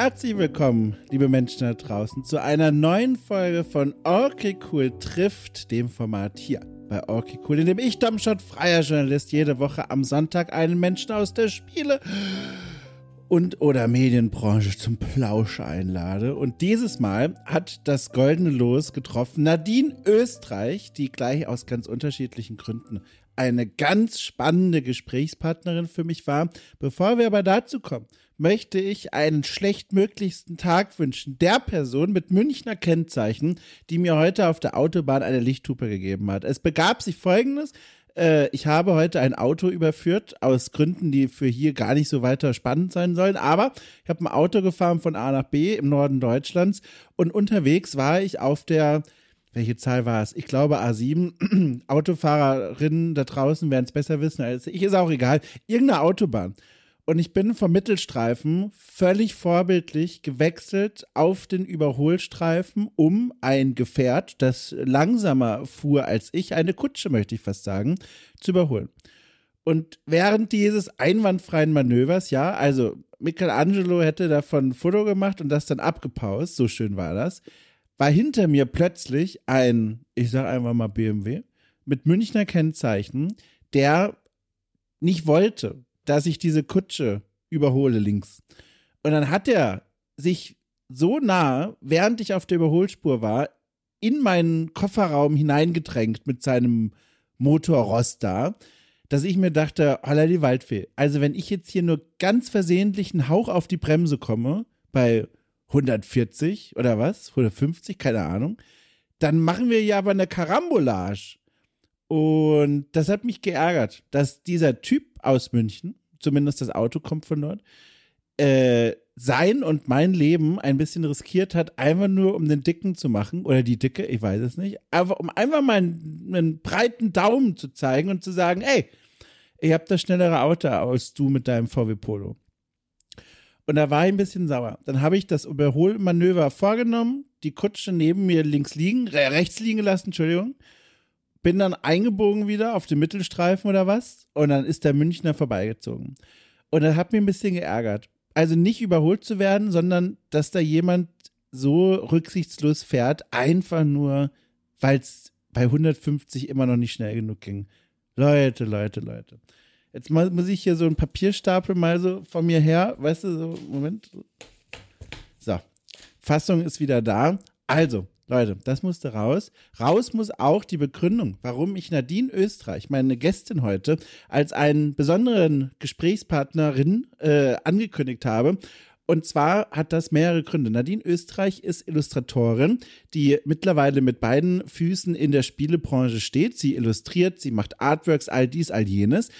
Herzlich willkommen, liebe Menschen da draußen, zu einer neuen Folge von Okay Cool trifft, dem Format hier bei Okay Cool, in dem ich, Domschott, freier Journalist, jede Woche am Sonntag einen Menschen aus der Spiele- und oder Medienbranche zum Plausch einlade. Und dieses Mal hat das goldene Los getroffen Nadine Österreich, die gleich aus ganz unterschiedlichen Gründen eine ganz spannende Gesprächspartnerin für mich war. Bevor wir aber dazu kommen, möchte ich einen schlechtmöglichsten Tag wünschen der Person mit Münchner Kennzeichen, die mir heute auf der Autobahn eine Lichthupe gegeben hat. Es begab sich folgendes. Äh, ich habe heute ein Auto überführt, aus Gründen, die für hier gar nicht so weiter spannend sein sollen. Aber ich habe ein Auto gefahren von A nach B im Norden Deutschlands und unterwegs war ich auf der welche Zahl war es? Ich glaube A7. Autofahrerinnen da draußen werden es besser wissen als ich. Ist auch egal. Irgendeine Autobahn. Und ich bin vom Mittelstreifen völlig vorbildlich gewechselt auf den Überholstreifen, um ein Gefährt, das langsamer fuhr als ich, eine Kutsche möchte ich fast sagen, zu überholen. Und während dieses einwandfreien Manövers, ja, also Michelangelo hätte davon ein Foto gemacht und das dann abgepaust, so schön war das, war hinter mir plötzlich ein, ich sag einfach mal BMW, mit Münchner Kennzeichen, der nicht wollte, dass ich diese Kutsche überhole links. Und dann hat er sich so nah, während ich auf der Überholspur war, in meinen Kofferraum hineingedrängt mit seinem Motorrost da, dass ich mir dachte, holla die Waldfee. Also wenn ich jetzt hier nur ganz versehentlich einen Hauch auf die Bremse komme, bei 140 oder was, 150, keine Ahnung, dann machen wir ja aber eine Karambolage. Und das hat mich geärgert, dass dieser Typ aus München, zumindest das Auto kommt von dort, äh, sein und mein Leben ein bisschen riskiert hat, einfach nur um den Dicken zu machen oder die Dicke, ich weiß es nicht, aber um einfach mal einen, einen breiten Daumen zu zeigen und zu sagen, ey, ich hab das schnellere Auto als du mit deinem VW Polo. Und da war ich ein bisschen sauer. Dann habe ich das Überholmanöver vorgenommen, die Kutsche neben mir links liegen, rechts liegen gelassen, Entschuldigung, bin dann eingebogen wieder auf den Mittelstreifen oder was und dann ist der Münchner vorbeigezogen. Und das hat mich ein bisschen geärgert. Also nicht überholt zu werden, sondern dass da jemand so rücksichtslos fährt, einfach nur, weil es bei 150 immer noch nicht schnell genug ging. Leute, Leute, Leute. Jetzt muss ich hier so einen Papierstapel mal so von mir her, weißt du, so, Moment. So, Fassung ist wieder da. Also, Leute, das musste raus. Raus muss auch die Begründung, warum ich Nadine Österreich, meine Gästin heute, als einen besonderen Gesprächspartnerin äh, angekündigt habe. Und zwar hat das mehrere Gründe. Nadine Österreich ist Illustratorin, die mittlerweile mit beiden Füßen in der Spielebranche steht. Sie illustriert, sie macht Artworks, all dies, all jenes.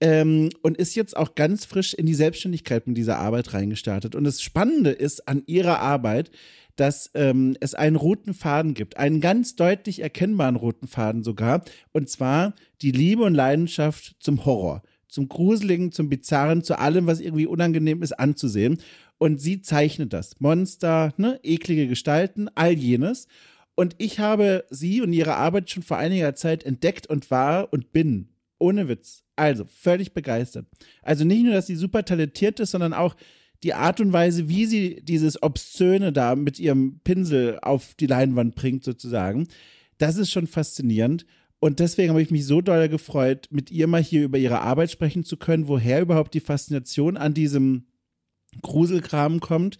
Ähm, und ist jetzt auch ganz frisch in die Selbstständigkeit mit dieser Arbeit reingestartet. Und das Spannende ist an ihrer Arbeit, dass ähm, es einen roten Faden gibt, einen ganz deutlich erkennbaren roten Faden sogar, und zwar die Liebe und Leidenschaft zum Horror, zum Gruseligen, zum Bizarren, zu allem, was irgendwie unangenehm ist anzusehen. Und sie zeichnet das. Monster, ne, eklige Gestalten, all jenes. Und ich habe sie und ihre Arbeit schon vor einiger Zeit entdeckt und war und bin, ohne Witz, also völlig begeistert. Also nicht nur, dass sie super talentiert ist, sondern auch, die Art und Weise, wie sie dieses Obszöne da mit ihrem Pinsel auf die Leinwand bringt, sozusagen, das ist schon faszinierend. Und deswegen habe ich mich so doll gefreut, mit ihr mal hier über ihre Arbeit sprechen zu können, woher überhaupt die Faszination an diesem Gruselkram kommt,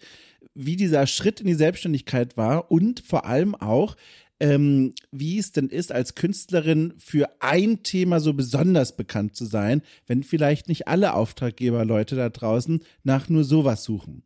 wie dieser Schritt in die Selbstständigkeit war und vor allem auch, ähm, wie es denn ist, als Künstlerin für ein Thema so besonders bekannt zu sein, wenn vielleicht nicht alle Auftraggeberleute da draußen nach nur sowas suchen.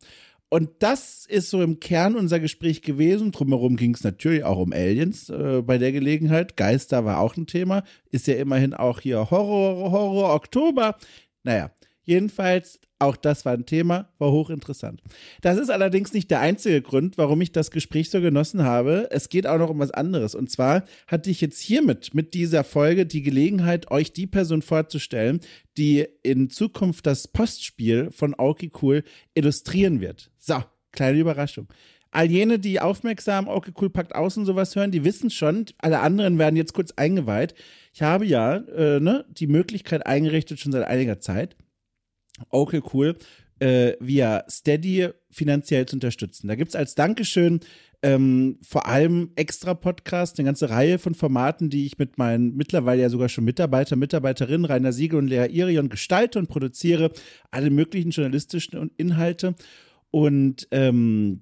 Und das ist so im Kern unser Gespräch gewesen. Drumherum ging es natürlich auch um Aliens äh, bei der Gelegenheit. Geister war auch ein Thema. Ist ja immerhin auch hier Horror, Horror, Oktober. Naja, jedenfalls auch das war ein Thema, war hochinteressant. Das ist allerdings nicht der einzige Grund, warum ich das Gespräch so genossen habe. Es geht auch noch um was anderes. Und zwar hatte ich jetzt hiermit, mit dieser Folge, die Gelegenheit, euch die Person vorzustellen, die in Zukunft das Postspiel von Aoki Cool illustrieren wird. So, kleine Überraschung. All jene, die aufmerksam okay, cool packt aus und sowas hören, die wissen schon, alle anderen werden jetzt kurz eingeweiht. Ich habe ja äh, ne, die Möglichkeit eingerichtet schon seit einiger Zeit, okay, cool, äh, via Steady finanziell zu unterstützen. Da gibt es als Dankeschön ähm, vor allem extra Podcasts, eine ganze Reihe von Formaten, die ich mit meinen mittlerweile ja sogar schon Mitarbeiter, Mitarbeiterinnen Rainer Siegel und Lea Irion gestalte und produziere alle möglichen journalistischen Inhalte. Und ähm,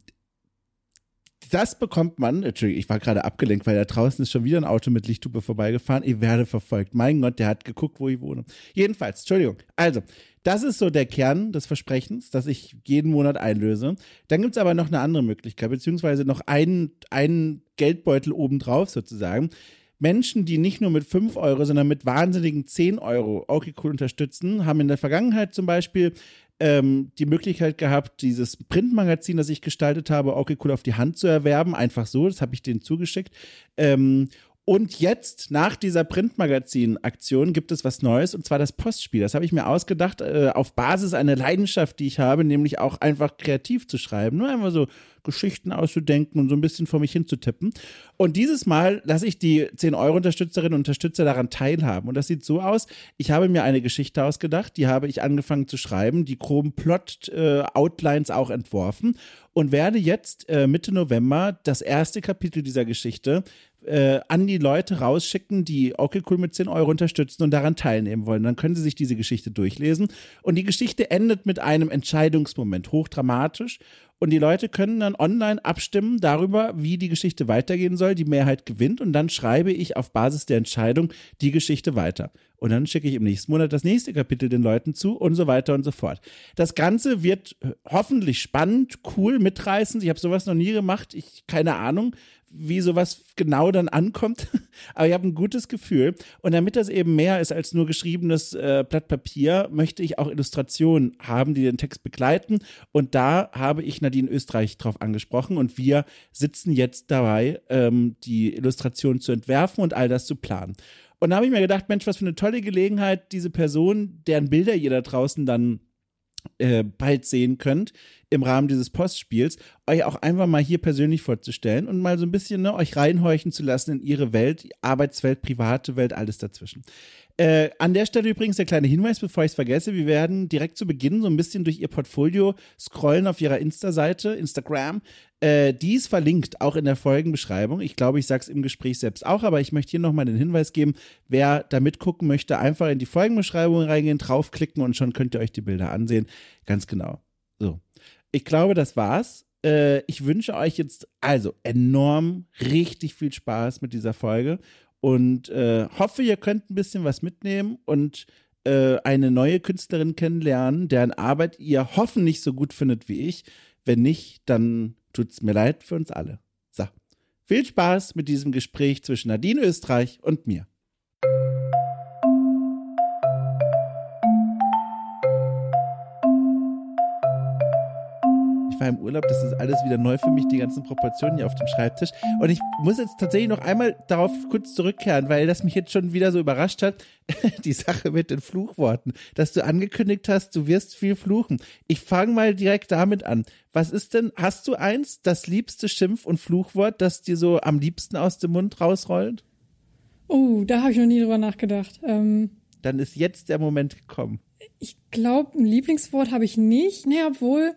das bekommt man, Entschuldigung, ich war gerade abgelenkt, weil da draußen ist schon wieder ein Auto mit Lichthupe vorbeigefahren. Ich werde verfolgt. Mein Gott, der hat geguckt, wo ich wohne. Jedenfalls, Entschuldigung. Also, das ist so der Kern des Versprechens, das ich jeden Monat einlöse. Dann gibt es aber noch eine andere Möglichkeit, beziehungsweise noch einen, einen Geldbeutel obendrauf sozusagen. Menschen, die nicht nur mit 5 Euro, sondern mit wahnsinnigen 10 Euro okay cool unterstützen, haben in der Vergangenheit zum Beispiel ähm, die Möglichkeit gehabt, dieses Printmagazin, das ich gestaltet habe, okay cool auf die Hand zu erwerben. Einfach so, das habe ich denen zugeschickt. Ähm, und jetzt, nach dieser Printmagazin-Aktion, gibt es was Neues, und zwar das Postspiel. Das habe ich mir ausgedacht, äh, auf Basis einer Leidenschaft, die ich habe, nämlich auch einfach kreativ zu schreiben. Nur einfach so Geschichten auszudenken und so ein bisschen vor mich hinzutippen. Und dieses Mal lasse ich die 10-Euro-Unterstützerinnen und Unterstützer daran teilhaben. Und das sieht so aus, ich habe mir eine Geschichte ausgedacht, die habe ich angefangen zu schreiben, die groben Plot-Outlines äh, auch entworfen und werde jetzt äh, Mitte November das erste Kapitel dieser Geschichte äh, an die Leute rausschicken, die okay cool mit 10 Euro unterstützen und daran teilnehmen wollen. Dann können sie sich diese Geschichte durchlesen. Und die Geschichte endet mit einem Entscheidungsmoment, hochdramatisch. Und die Leute können dann online abstimmen darüber, wie die Geschichte weitergehen soll. Die Mehrheit gewinnt und dann schreibe ich auf Basis der Entscheidung die Geschichte weiter. Und dann schicke ich im nächsten Monat das nächste Kapitel den Leuten zu und so weiter und so fort. Das Ganze wird hoffentlich spannend, cool, mitreißend. Ich habe sowas noch nie gemacht. Ich keine Ahnung, wie sowas genau dann ankommt. Aber ich habe ein gutes Gefühl. Und damit das eben mehr ist als nur geschriebenes äh, Blatt Papier, möchte ich auch Illustrationen haben, die den Text begleiten. Und da habe ich Nadine Österreich drauf angesprochen. Und wir sitzen jetzt dabei, ähm, die Illustration zu entwerfen und all das zu planen. Und da habe ich mir gedacht, Mensch, was für eine tolle Gelegenheit, diese Person, deren Bilder ihr da draußen dann äh, bald sehen könnt, im Rahmen dieses Postspiels, euch auch einfach mal hier persönlich vorzustellen und mal so ein bisschen ne, euch reinhorchen zu lassen in ihre Welt, Arbeitswelt, private Welt, alles dazwischen. Äh, an der Stelle übrigens der kleine Hinweis, bevor ich es vergesse, wir werden direkt zu Beginn so ein bisschen durch ihr Portfolio scrollen auf ihrer Insta-Seite, Instagram. Äh, die ist verlinkt, auch in der Folgenbeschreibung. Ich glaube, ich sage es im Gespräch selbst auch, aber ich möchte hier nochmal den Hinweis geben, wer da mitgucken möchte, einfach in die Folgenbeschreibung reingehen, draufklicken und schon könnt ihr euch die Bilder ansehen. Ganz genau. So. Ich glaube, das war's. Äh, ich wünsche euch jetzt also enorm richtig viel Spaß mit dieser Folge und äh, hoffe, ihr könnt ein bisschen was mitnehmen und äh, eine neue Künstlerin kennenlernen, deren Arbeit ihr hoffentlich so gut findet wie ich. Wenn nicht, dann tut es mir leid für uns alle. So, viel Spaß mit diesem Gespräch zwischen Nadine Österreich und mir. War im Urlaub, das ist alles wieder neu für mich, die ganzen Proportionen hier auf dem Schreibtisch. Und ich muss jetzt tatsächlich noch einmal darauf kurz zurückkehren, weil das mich jetzt schon wieder so überrascht hat, die Sache mit den Fluchworten, dass du angekündigt hast, du wirst viel fluchen. Ich fange mal direkt damit an. Was ist denn, hast du eins, das liebste Schimpf- und Fluchwort, das dir so am liebsten aus dem Mund rausrollt? Oh, da habe ich noch nie drüber nachgedacht. Ähm, Dann ist jetzt der Moment gekommen. Ich glaube, ein Lieblingswort habe ich nicht. Nee, obwohl,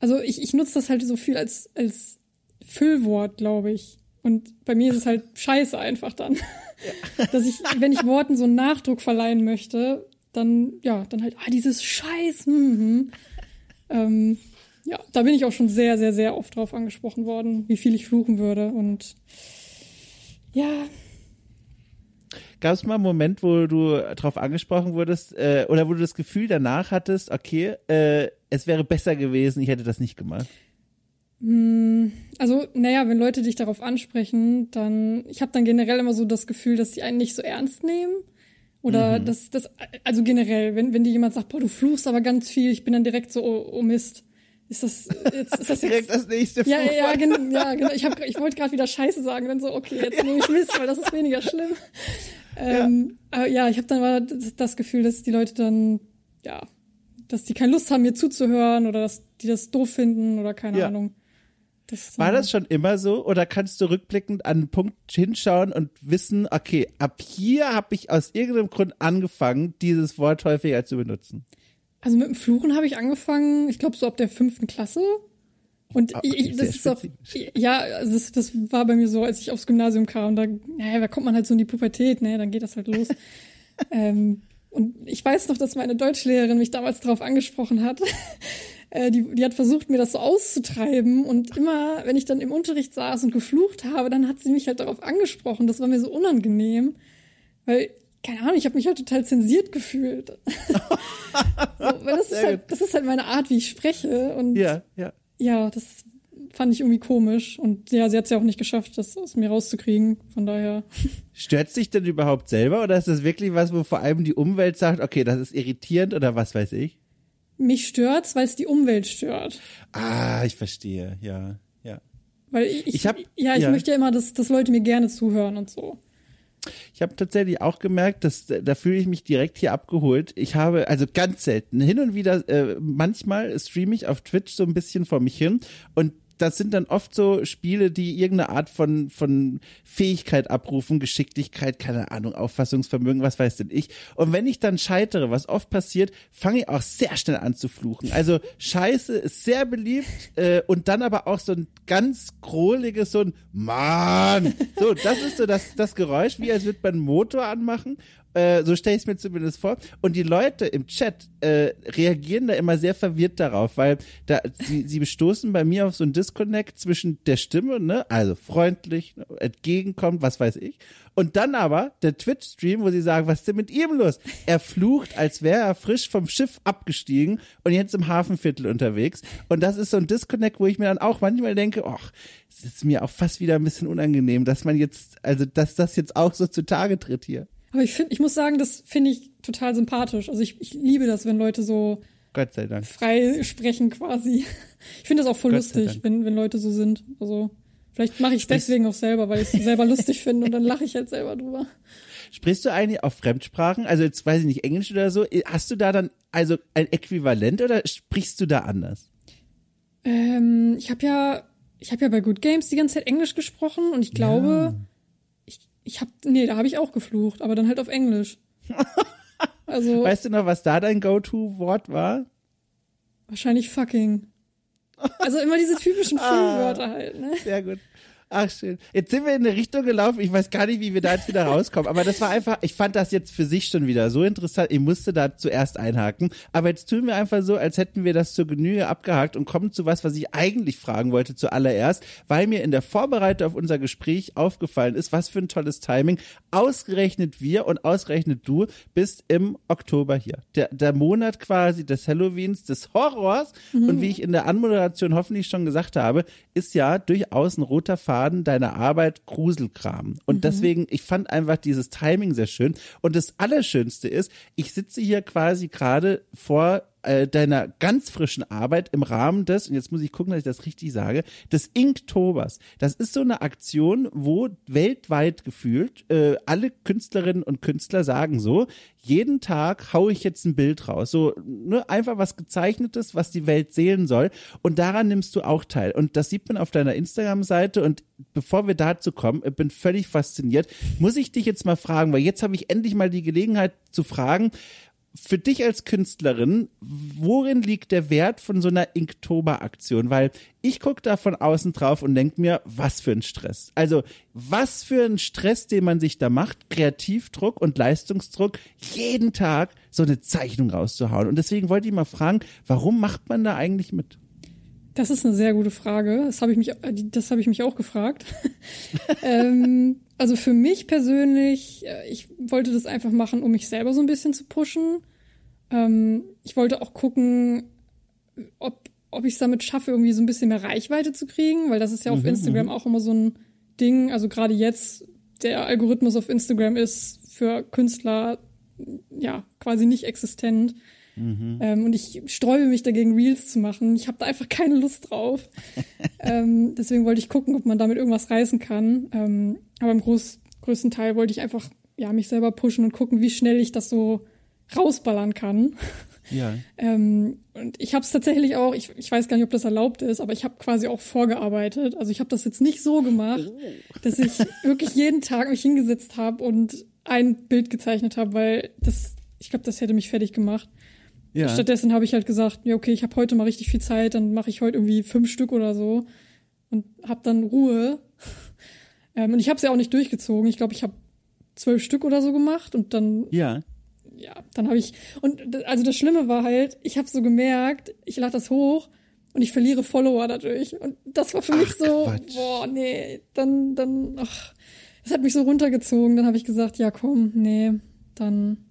also ich, ich nutze das halt so viel als, als Füllwort, glaube ich. Und bei mir ist es halt scheiße einfach dann. Ja. Dass ich, wenn ich Worten so einen Nachdruck verleihen möchte, dann, ja, dann halt, ah, dieses Scheiß, mhm. ähm, ja, da bin ich auch schon sehr, sehr, sehr oft drauf angesprochen worden, wie viel ich fluchen würde. Und ja. Gab es mal einen Moment, wo du drauf angesprochen wurdest, äh, oder wo du das Gefühl danach hattest, okay, äh, es wäre besser gewesen, ich hätte das nicht gemacht? Hm, also, naja, wenn Leute dich darauf ansprechen, dann, ich habe dann generell immer so das Gefühl, dass sie einen nicht so ernst nehmen. Oder mhm. dass das, also generell, wenn, wenn dir jemand sagt, boah, du fluchst aber ganz viel, ich bin dann direkt so, oh, oh Mist. Ist das, jetzt, ist das direkt das nächste Fluch? Ja, ja, genau, ja, genau. Ich, hab, ich wollte gerade wieder Scheiße sagen, dann so, okay, jetzt nehme ich Mist, weil das ist weniger schlimm. Ähm, ja. ja, ich habe dann mal das Gefühl, dass die Leute dann, ja, dass die keine Lust haben, mir zuzuhören oder dass die das doof finden oder keine ja. Ahnung. Das, War das schon immer so oder kannst du rückblickend an einen Punkt hinschauen und wissen, okay, ab hier habe ich aus irgendeinem Grund angefangen, dieses Wort häufiger zu benutzen? Also mit dem Fluchen habe ich angefangen, ich glaube so ab der fünften Klasse. Und Ah, ich, das ist auch, ja, also das, das war bei mir so, als ich aufs Gymnasium kam. Da, naja, da kommt man halt so in die Pubertät, ne? Dann geht das halt los. ähm, und ich weiß noch, dass meine Deutschlehrerin mich damals darauf angesprochen hat. Äh, die, die hat versucht, mir das so auszutreiben. Und immer, wenn ich dann im Unterricht saß und geflucht habe, dann hat sie mich halt darauf angesprochen. Das war mir so unangenehm. Weil, keine Ahnung, ich habe mich halt total zensiert gefühlt. so, weil das ist, halt, das ist halt meine Art, wie ich spreche. Und Ja, ja. ja, das fand ich irgendwie komisch. Und ja, sie hat es ja auch nicht geschafft, das aus mir rauszukriegen. Von daher. Stört sich denn überhaupt selber oder ist das wirklich was, wo vor allem die Umwelt sagt, okay, das ist irritierend oder was weiß ich? Mich stört's, weil es die Umwelt stört. Ah, ich verstehe, ja, ja. Weil ich, Ich hab- ja, ich ja. möchte ja immer, dass, dass Leute mir gerne zuhören und so. Ich habe tatsächlich auch gemerkt, dass da fühle ich mich direkt hier abgeholt. Ich habe also ganz selten hin und wieder äh, manchmal streame ich auf Twitch so ein bisschen vor mich hin und das sind dann oft so Spiele, die irgendeine Art von von Fähigkeit abrufen, Geschicklichkeit, keine Ahnung, Auffassungsvermögen, was weiß denn ich. Und wenn ich dann scheitere, was oft passiert, fange ich auch sehr schnell an zu fluchen. Also Scheiße ist sehr beliebt äh, und dann aber auch so ein ganz grohliges, so ein Mann. So, das ist so das, das Geräusch, wie als würde man einen Motor anmachen. Äh, so stelle ich es mir zumindest vor. Und die Leute im Chat äh, reagieren da immer sehr verwirrt darauf, weil da sie, sie bestoßen bei mir auf so einen Disconnect zwischen der Stimme, ne, also freundlich, ne, entgegenkommt, was weiß ich, und dann aber der Twitch-Stream, wo sie sagen, was ist denn mit ihm los? Er flucht, als wäre er frisch vom Schiff abgestiegen und jetzt im Hafenviertel unterwegs. Und das ist so ein Disconnect, wo ich mir dann auch manchmal denke, ach, es ist mir auch fast wieder ein bisschen unangenehm, dass man jetzt, also dass das jetzt auch so zutage tritt hier. Aber ich finde, ich muss sagen, das finde ich total sympathisch. Also ich, ich liebe das, wenn Leute so Gott sei Dank. frei sprechen quasi. Ich finde das auch voll Gott lustig, wenn, wenn Leute so sind. Also vielleicht mache ich es deswegen auch selber, weil ich es selber lustig finde und dann lache ich halt selber drüber. Sprichst du eigentlich auch Fremdsprachen? Also jetzt weiß ich nicht, Englisch oder so. Hast du da dann also ein Äquivalent oder sprichst du da anders? Ähm, ich habe ja, ich habe ja bei Good Games die ganze Zeit Englisch gesprochen und ich glaube, ich, ich habe, nee, da habe ich auch geflucht, aber dann halt auf Englisch. Also Weißt du noch, was da dein Go-To-Wort war? wahrscheinlich fucking. Also immer diese typischen Ah. Filmwörter halt, ne? Sehr gut. Ach schön. Jetzt sind wir in eine Richtung gelaufen. Ich weiß gar nicht, wie wir da jetzt wieder rauskommen. Aber das war einfach, ich fand das jetzt für sich schon wieder so interessant. Ich musste da zuerst einhaken. Aber jetzt tun wir einfach so, als hätten wir das zur Genüge abgehakt und kommen zu was, was ich eigentlich fragen wollte zuallererst, weil mir in der Vorbereitung auf unser Gespräch aufgefallen ist, was für ein tolles Timing. Ausgerechnet wir und ausgerechnet du bist im Oktober hier. Der, der Monat quasi des Halloweens, des Horrors. Und wie ich in der Anmoderation hoffentlich schon gesagt habe, ist ja durchaus ein roter Faden deiner Arbeit Gruselkram. Und deswegen, ich fand einfach dieses Timing sehr schön. Und das Allerschönste ist, ich sitze hier quasi gerade vor äh, deiner ganz frischen Arbeit im Rahmen des, und jetzt muss ich gucken, dass ich das richtig sage, des Inktobers. Das ist so eine Aktion, wo weltweit gefühlt äh, alle Künstlerinnen und Künstler sagen so, jeden Tag hau ich jetzt ein Bild raus. So, ne, einfach was gezeichnetes, was die Welt sehen soll. Und daran nimmst du auch teil. Und das sieht man auf deiner Instagram-Seite. Und bevor wir dazu kommen, bin völlig fasziniert, muss ich dich jetzt mal fragen, weil jetzt habe ich endlich mal die Gelegenheit zu fragen, für dich als Künstlerin, worin liegt der Wert von so einer Inktober-Aktion? Weil ich gucke da von außen drauf und denke mir, was für ein Stress. Also, was für ein Stress, den man sich da macht, Kreativdruck und Leistungsdruck, jeden Tag so eine Zeichnung rauszuhauen. Und deswegen wollte ich mal fragen, warum macht man da eigentlich mit? Das ist eine sehr gute Frage. Das habe ich mich, äh, das habe ich mich auch gefragt. ähm, also für mich persönlich, äh, ich wollte das einfach machen, um mich selber so ein bisschen zu pushen. Ähm, ich wollte auch gucken, ob, ob ich es damit schaffe, irgendwie so ein bisschen mehr Reichweite zu kriegen, weil das ist ja auf Instagram auch immer so ein Ding. Also gerade jetzt, der Algorithmus auf Instagram ist für Künstler ja quasi nicht existent. Ähm, und ich sträube mich dagegen, Reels zu machen. Ich habe da einfach keine Lust drauf. ähm, deswegen wollte ich gucken, ob man damit irgendwas reißen kann. Ähm, aber im groß, größten Teil wollte ich einfach ja, mich selber pushen und gucken, wie schnell ich das so rausballern kann. Ja. Ähm, und ich habe es tatsächlich auch, ich, ich weiß gar nicht, ob das erlaubt ist, aber ich habe quasi auch vorgearbeitet. Also ich habe das jetzt nicht so gemacht, dass ich wirklich jeden Tag mich hingesetzt habe und ein Bild gezeichnet habe, weil das, ich glaube, das hätte mich fertig gemacht. Ja. Stattdessen habe ich halt gesagt, ja, okay, ich habe heute mal richtig viel Zeit, dann mache ich heute irgendwie fünf Stück oder so und habe dann Ruhe. ähm, und ich habe es ja auch nicht durchgezogen. Ich glaube, ich habe zwölf Stück oder so gemacht und dann Ja. ja, dann habe ich und also das Schlimme war halt, ich habe so gemerkt, ich lade das hoch und ich verliere Follower dadurch und das war für mich Ach, so, Quatsch. boah, nee, dann dann ach, das hat mich so runtergezogen, dann habe ich gesagt, ja, komm, nee, dann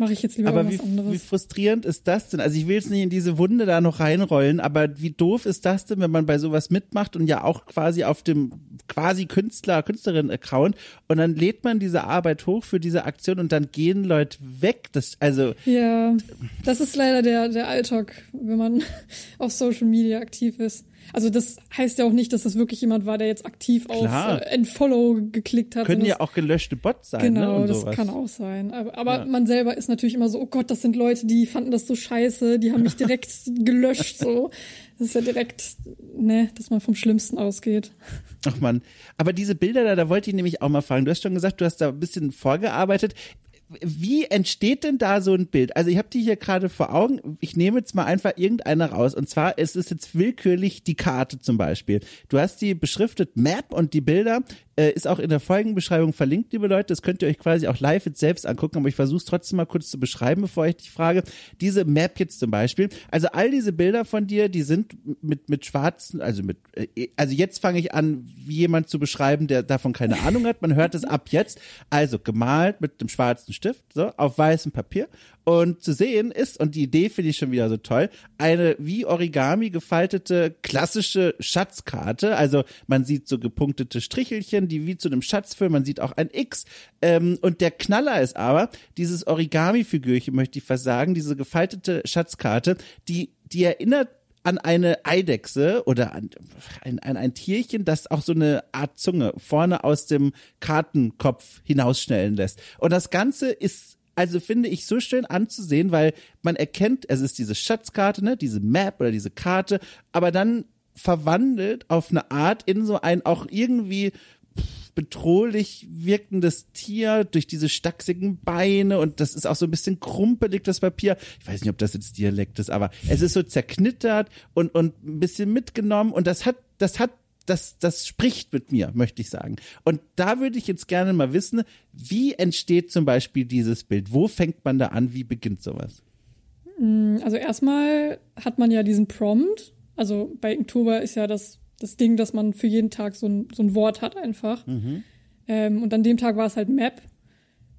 mache ich jetzt lieber Aber wie, anderes. wie frustrierend ist das denn? Also ich will jetzt nicht in diese Wunde da noch reinrollen, aber wie doof ist das denn, wenn man bei sowas mitmacht und ja auch quasi auf dem quasi Künstler, Künstlerin-Account und dann lädt man diese Arbeit hoch für diese Aktion und dann gehen Leute weg. Das, also, Ja, das ist leider der, der Alltag, wenn man auf Social Media aktiv ist. Also das heißt ja auch nicht, dass das wirklich jemand war, der jetzt aktiv Klar. auf äh, Entfollow geklickt hat. können ja auch gelöschte Bots sein, ne? Genau, Und das sowas. kann auch sein. Aber, aber Ja. man selber ist natürlich immer so, oh Gott, das sind Leute, die fanden das so scheiße, die haben mich direkt gelöscht, so. Das ist ja direkt, ne, dass man vom Schlimmsten ausgeht. Ach man, aber diese Bilder da, da wollte ich nämlich auch mal fragen. Du hast schon gesagt, du hast da ein bisschen vorgearbeitet. Wie entsteht denn da so ein Bild? Also ich habe die hier gerade vor Augen. Ich nehme jetzt mal einfach irgendeine raus. Und zwar ist es jetzt willkürlich die Karte zum Beispiel. Du hast die beschriftet Map und die Bilder äh, ist auch in der Folgenbeschreibung verlinkt, liebe Leute. Das könnt ihr euch quasi auch live jetzt selbst angucken. Aber ich versuche es trotzdem mal kurz zu beschreiben, bevor ich dich frage. Diese Map jetzt zum Beispiel. Also all diese Bilder von dir, die sind mit mit schwarzen, also mit, äh, also jetzt fange ich an, wie jemand zu beschreiben, der davon keine Ahnung hat. Man hört es ab jetzt. Also gemalt mit dem schwarzen Stift, so, auf weißem Papier. Und zu sehen ist, und die Idee finde ich schon wieder so toll, eine wie Origami gefaltete klassische Schatzkarte. Also man sieht so gepunktete Strichelchen, die wie zu einem Schatz führen. Man sieht auch ein X. Ähm, und der Knaller ist aber, dieses Origami-Figürchen, möchte ich fast sagen, diese gefaltete Schatzkarte, die, die erinnert an eine Eidechse oder an ein, an ein Tierchen, das auch so eine Art Zunge vorne aus dem Kartenkopf hinausschnellen lässt. Und das Ganze ist also finde ich so schön anzusehen, weil man erkennt, es ist diese Schatzkarte, ne, diese Map oder diese Karte, aber dann verwandelt auf eine Art in so ein auch irgendwie bedrohlich wirkendes Tier durch diese stachsigen Beine und das ist auch so ein bisschen krumpelig, das Papier. Ich weiß nicht, ob das jetzt Dialekt ist, aber es ist so zerknittert und, und ein bisschen mitgenommen und das hat, das hat das, das spricht mit mir, möchte ich sagen. Und da würde ich jetzt gerne mal wissen, wie entsteht zum Beispiel dieses Bild? Wo fängt man da an? Wie beginnt sowas? Also erstmal hat man ja diesen Prompt. Also bei Inktober ist ja das, das Ding, dass man für jeden Tag so ein, so ein Wort hat einfach. Ähm, und an dem Tag war es halt Map.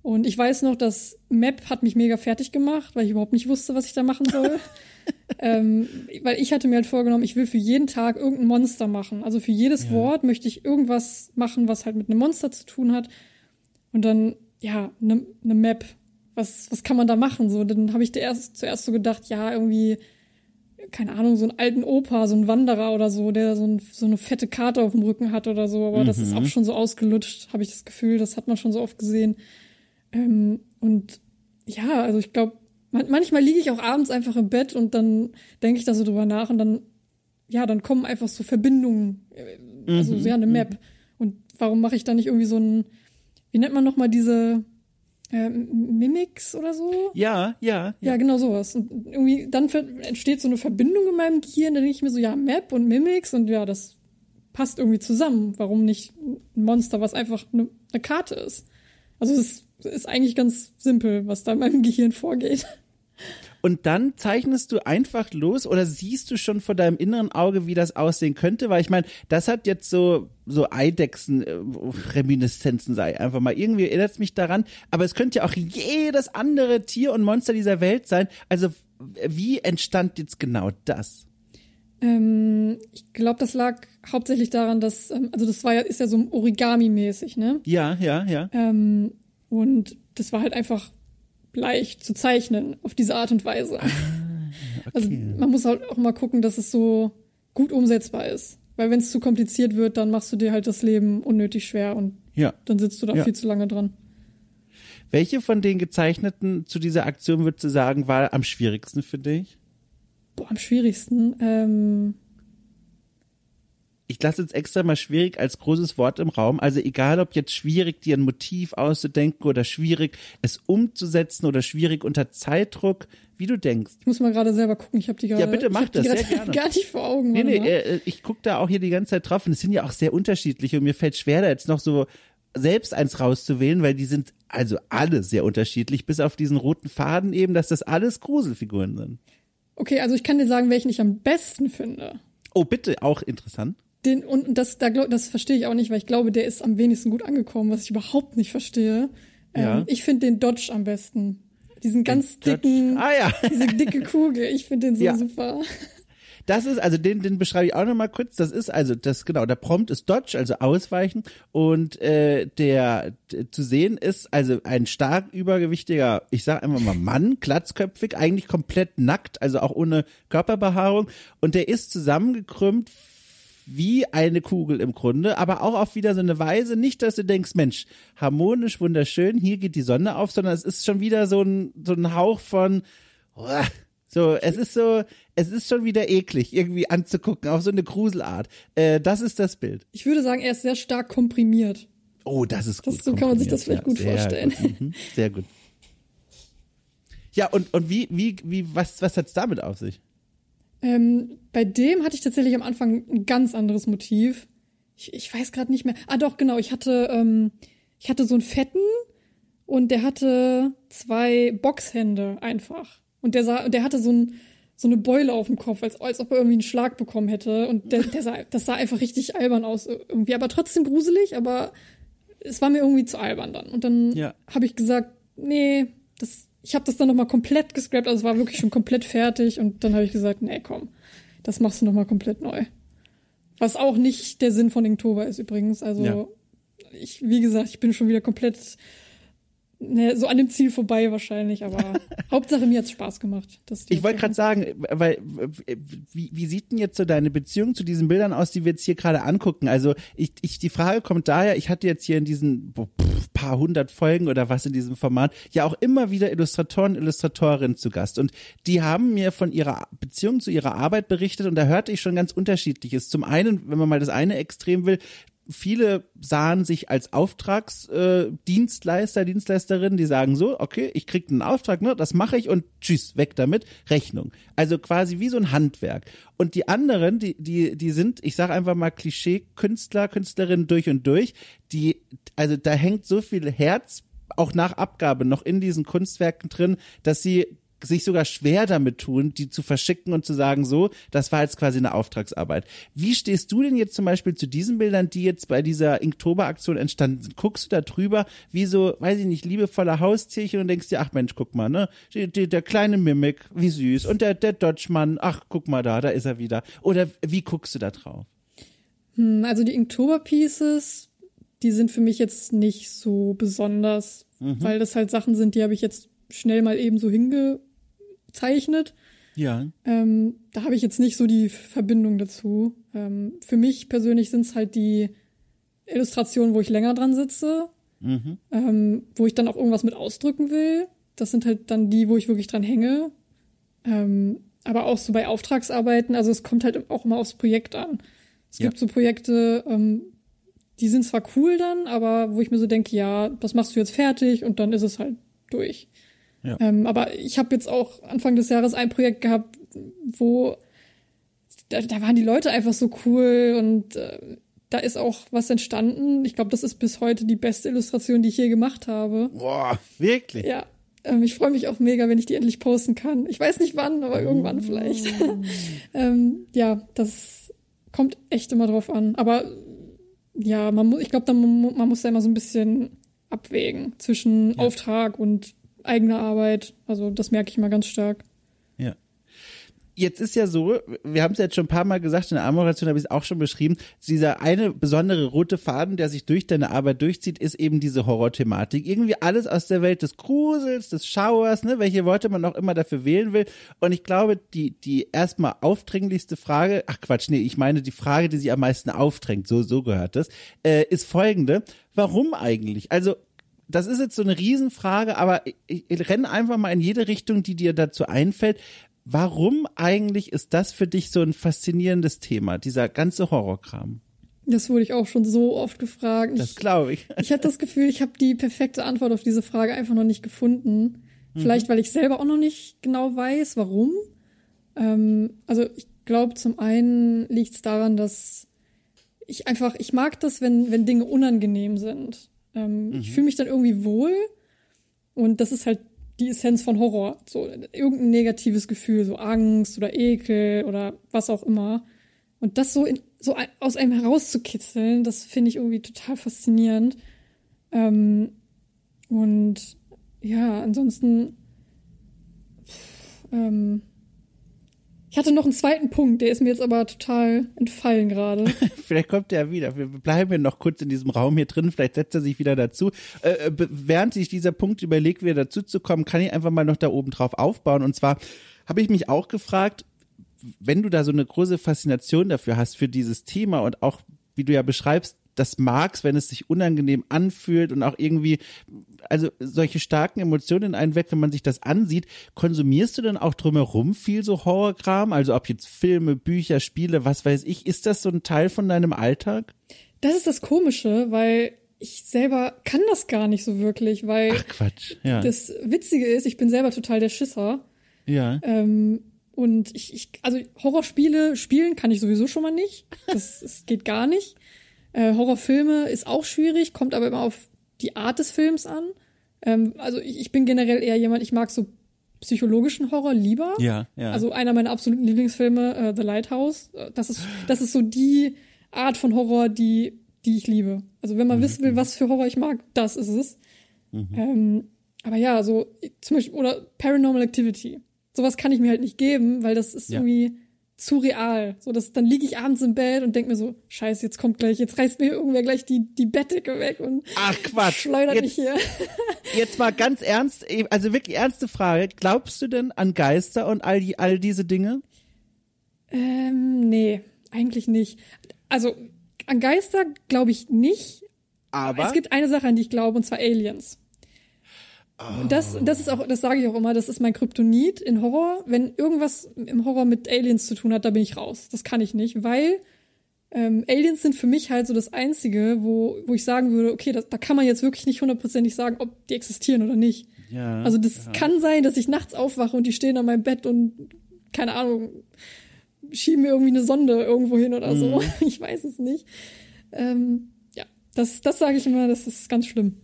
Und ich weiß noch, dass Map hat mich mega fertig gemacht, weil ich überhaupt nicht wusste, was ich da machen soll. ähm, weil ich hatte mir halt vorgenommen, ich will für jeden Tag irgendein Monster machen. Also für jedes Ja. Wort möchte ich irgendwas machen, was halt mit einem Monster zu tun hat. Und dann, ja, eine ne Map. Was, was kann man da machen? So, dann habe ich erst, zuerst so gedacht, ja, irgendwie, keine Ahnung, so einen alten Opa, so ein Wanderer oder so, der so, ein, so eine fette Karte auf dem Rücken hat oder so. Aber das ist auch schon so ausgelutscht, habe ich das Gefühl. Das hat man schon so oft gesehen. Ähm, und ja, also ich glaube, man, manchmal liege ich auch abends einfach im Bett und dann denke ich da so drüber nach und dann, ja, dann kommen einfach so Verbindungen, äh, also Mhm, ja, eine Map. Und warum mache ich da nicht irgendwie so ein, wie nennt man nochmal diese äh, Mimics oder so? Ja, ja, Ja, genau sowas. Und irgendwie dann entsteht so eine Verbindung in meinem Gehirn, dann denke ich mir so, ja, Map und Mimics und ja, das passt irgendwie zusammen. Warum nicht ein Monster, was einfach eine, eine Karte ist? Also es ist, ist eigentlich ganz simpel, was da in meinem Gehirn vorgeht. Und dann zeichnest du einfach los oder siehst du schon vor deinem inneren Auge, wie das aussehen könnte? Weil ich meine, das hat jetzt so, so Eidechsen-Reminiszenzen, sei einfach mal. Irgendwie erinnert es mich daran. Aber es könnte ja auch jedes andere Tier und Monster dieser Welt sein. Also, wie entstand jetzt genau das? Ähm, ich glaube, das lag hauptsächlich daran, dass, ähm, also das war ja, ist ja so Origami-mäßig, ne? Ja, ja, ja. Ähm, und das war halt einfach leicht zu zeichnen auf diese Art und Weise. Also man muss halt auch mal gucken, dass es so gut umsetzbar ist. Weil wenn es zu kompliziert wird, dann machst du dir halt das Leben unnötig schwer und Ja. dann sitzt du da Ja. viel zu lange dran. Welche von den gezeichneten zu dieser Aktion würdest du sagen, war am schwierigsten für dich? Boah, am schwierigsten. Ähm, ich lasse jetzt extra mal schwierig als großes Wort im Raum. Also egal, ob jetzt schwierig, dir ein Motiv auszudenken oder schwierig, es umzusetzen oder schwierig unter Zeitdruck, wie du denkst. Ich muss mal gerade selber gucken, ich habe die gerade Ja, bitte mach das, sehr gerne. gar nicht vor Augen. Nee, nee, äh, ich gucke da auch hier die ganze Zeit drauf und es sind ja auch sehr unterschiedliche und mir fällt schwer, da jetzt noch so selbst eins rauszuwählen, weil die sind also alle sehr unterschiedlich, bis auf diesen roten Faden eben, dass das alles Gruselfiguren sind. Okay, also ich kann dir sagen, welchen ich am besten finde. Oh, bitte, auch interessant. Den, und das, da, glaub- das verstehe ich auch nicht, weil ich glaube, der ist am wenigsten gut angekommen, was ich überhaupt nicht verstehe. Ja. Ähm, ich finde den Dodge am besten. Diesen ganz Dodge. dicken, Ah ja. diese dicke Kugel. Ich finde den so Ja. super. Das ist, also den, den beschreibe ich auch nochmal kurz. Das ist also das, genau, der Prompt ist Dodge, also ausweichen. Und äh, der zu sehen ist also ein stark übergewichtiger, ich sag einfach mal Mann, glatzköpfig, eigentlich komplett nackt, also auch ohne Körperbehaarung. Und der ist zusammengekrümmt wie eine Kugel im Grunde, aber auch auf wieder so eine Weise, nicht, dass du denkst, Mensch, harmonisch, wunderschön, hier geht die Sonne auf, sondern es ist schon wieder so ein, so ein Hauch von, so, es ist so, es ist schon wieder eklig, irgendwie anzugucken, auf so eine Gruselart. Äh, das ist das Bild. Ich würde sagen, er ist sehr stark komprimiert. Oh, das ist Das- gut. so kann man sich das vielleicht gut sehr vorstellen. Gut. Mhm, sehr gut. Ja, und, und wie, wie, wie, was, was hat's damit auf sich? Ähm, bei dem hatte ich tatsächlich am Anfang ein ganz anderes Motiv. Ich, ich weiß gerade nicht mehr. Ah, doch, genau. Ich hatte, ähm, ich hatte so einen fetten und der hatte zwei Boxhände einfach. Und der sah, der hatte so, ein, so eine Beule auf dem Kopf, als, als ob er irgendwie einen Schlag bekommen hätte. Und der, der sah, das sah einfach richtig albern aus irgendwie. Aber trotzdem gruselig, aber es war mir irgendwie zu albern dann. Und dann Ja. habe ich gesagt, nee, das, ich habe das dann nochmal komplett gescrapt, also es war wirklich schon komplett fertig. Und dann habe ich gesagt, nee, komm, das machst du nochmal komplett neu. Was auch nicht der Sinn von Inktober ist übrigens. Also Ja. ich, wie gesagt, ich bin schon wieder komplett ne, so an dem Ziel vorbei wahrscheinlich, aber Hauptsache mir hat's Spaß gemacht. Das Ich wollte gerade sagen, weil wie, wie sieht denn jetzt so deine Beziehung zu diesen Bildern aus, die wir jetzt hier gerade angucken? Also ich, ich die Frage kommt daher, ich hatte jetzt hier in diesen pff, paar hundert Folgen oder was in diesem Format ja auch immer wieder Illustratoren, Illustratorinnen zu Gast und die haben mir von ihrer Beziehung zu ihrer Arbeit berichtet und da hörte ich schon ganz unterschiedliches. Zum einen, wenn man mal das eine Extrem will, viele sahen sich als Auftragsdienstleister, äh, Dienstleister, Dienstleisterinnen, die sagen so, okay, ich krieg einen Auftrag, ne, das mache ich und tschüss, weg damit, Rechnung. Also quasi wie so ein Handwerk. Und die anderen, die die die sind, ich sage einfach mal Klischee-Künstler, Künstlerinnen durch und durch, die also da hängt so viel Herz auch nach Abgabe noch in diesen Kunstwerken drin, dass sie sich sogar schwer damit tun, die zu verschicken und zu sagen, so, das war jetzt quasi eine Auftragsarbeit. Wie stehst du denn jetzt zum Beispiel zu diesen Bildern, die jetzt bei dieser Inktober-Aktion entstanden sind? Guckst du da drüber, wie so, weiß ich nicht, liebevoller Haustierchen und denkst dir, ach Mensch, guck mal, ne, die, der kleine Mimik, wie süß, und der, der Dodgemann, ach, guck mal da, da ist er wieder. Oder wie guckst du da drauf? Hm, Also die Inktober-Pieces, die sind für mich jetzt nicht so besonders, weil das halt Sachen sind, die habe ich jetzt schnell mal eben so hingezeichnet. Ja. Ähm, da habe ich jetzt nicht so die Verbindung dazu. Ähm, für mich persönlich sind es halt die Illustrationen, wo ich länger dran sitze, ähm, wo ich dann auch irgendwas mit ausdrücken will. Das sind halt dann die, wo ich wirklich dran hänge. Ähm, aber auch so bei Auftragsarbeiten, also es kommt halt auch immer aufs Projekt an. Es Ja. gibt so Projekte, ähm, die sind zwar cool dann, aber wo ich mir so denke, ja, das machst du jetzt fertig und dann ist es halt durch. Ja. Ähm, aber ich habe jetzt auch Anfang des Jahres ein Projekt gehabt, wo da, da waren die Leute einfach so cool und äh, da ist auch was entstanden. Ich glaube, das ist bis heute die beste Illustration, die ich je gemacht habe. Boah, wirklich? Ja, ähm, ich freue mich auch mega, wenn ich die endlich posten kann. Ich weiß nicht wann, aber irgendwann vielleicht. ähm, ja, das kommt echt immer drauf an. Aber ja, man muss, ich glaube, man, man muss da immer so ein bisschen abwägen zwischen Auftrag und eigener Arbeit. Also das merke ich mal ganz stark. Ja. Jetzt ist ja so, wir haben es jetzt schon ein paar Mal gesagt, in der Amoration habe ich es auch schon beschrieben, dieser eine besondere rote Faden, der sich durch deine Arbeit durchzieht, ist eben diese Horrorthematik. Irgendwie alles aus der Welt des Grusels, des Schauers, ne, welche Worte man auch immer dafür wählen will. Und ich glaube, die, die erstmal aufdringlichste Frage, ach Quatsch, nee, ich meine die Frage, die sie am meisten aufdrängt, so, so gehört das, äh, ist folgende. Warum eigentlich? Also, das ist jetzt so eine Riesenfrage, aber ich, ich renne einfach mal in jede Richtung, die dir dazu einfällt. warum eigentlich ist das für dich so ein faszinierendes Thema, dieser ganze Horrorkram? Das wurde ich auch schon so oft gefragt. Das glaube ich. Ich hatte das Gefühl, ich habe die perfekte Antwort auf diese Frage einfach noch nicht gefunden. Vielleicht, weil ich selber auch noch nicht genau weiß, warum. Ähm, also ich glaube, zum einen liegt es daran, dass ich einfach, ich mag das, wenn, wenn Dinge unangenehm sind. Ähm, Ich fühle mich dann irgendwie wohl und das ist halt die Essenz von Horror. So irgendein negatives Gefühl, so Angst oder Ekel oder was auch immer. Und das so, in, so aus einem herauszukitzeln, das finde ich irgendwie total faszinierend. Ähm, und ja, ansonsten. pff, Ähm, ich hatte noch einen zweiten Punkt, der ist mir jetzt aber total entfallen gerade. Vielleicht kommt er wieder. Wir bleiben ja noch kurz in diesem Raum hier drin. Vielleicht setzt er sich wieder dazu. Äh, äh, während sich dieser Punkt überlegt, wieder dazu zu kommen, kann ich einfach mal noch da oben drauf aufbauen. Und zwar habe ich mich auch gefragt, wenn du da so eine große Faszination dafür hast, für dieses Thema und auch, wie du ja beschreibst, das magst, wenn es sich unangenehm anfühlt und auch irgendwie, also solche starken Emotionen in einen weg, wenn man sich das ansieht, konsumierst du denn auch drumherum viel so Horrorkram? Also ob jetzt Filme, Bücher, Spiele, was weiß ich, ist das so ein Teil von deinem Alltag? Das ist das Komische, weil ich selber kann das gar nicht so wirklich, weil Ach Quatsch, ja. das Witzige ist, ich bin selber total der Schisser. ja. Ähm, und ich, ich, also Horrorspiele spielen kann ich sowieso schon mal nicht. Das, das geht gar nicht. Äh, Horrorfilme ist auch schwierig, kommt aber immer auf die Art des Films an. Ähm, also ich, ich bin generell eher jemand, ich mag so psychologischen Horror lieber. Ja, ja. Also einer meiner absoluten Lieblingsfilme, äh, The Lighthouse. Äh, Das ist, das ist so die Art von Horror, die, die ich liebe. Also wenn man Mhm, wissen will, was für Horror ich mag, das ist es. Ähm, aber ja, so zum Beispiel, oder Paranormal Activity. Sowas kann ich mir halt nicht geben, weil das ist Ja. irgendwie zu real. So, dass dann liege ich abends im Bett und denk mir so, scheiße, jetzt kommt gleich, jetzt reißt mir irgendwer gleich die, die Bettdecke weg und Ach Quatsch. schleudert Jetzt- mich hier. Jetzt mal ganz ernst, also wirklich ernste Frage. Glaubst du denn an Geister und all, die, all diese Dinge? Ähm, nee, eigentlich nicht. Also, an Geister glaube ich nicht. Aber Es gibt eine Sache, an die ich glaube, und zwar Aliens. Und Das, das ist auch, das sage ich auch immer, das ist mein Kryptonit in Horror. Wenn irgendwas im Horror mit Aliens zu tun hat, da bin ich raus. Das kann ich nicht, weil ähm, Aliens sind für mich halt so das Einzige, wo, wo ich sagen würde, okay, das, da kann man jetzt wirklich nicht hundertprozentig sagen, ob die existieren oder nicht. ja, Also das kann sein, dass ich nachts aufwache und die stehen an meinem Bett und keine Ahnung, schieben mir irgendwie eine Sonde irgendwo hin oder so. Ich weiß es nicht. Ähm, ja, das, das sage ich immer, das ist ganz schlimm.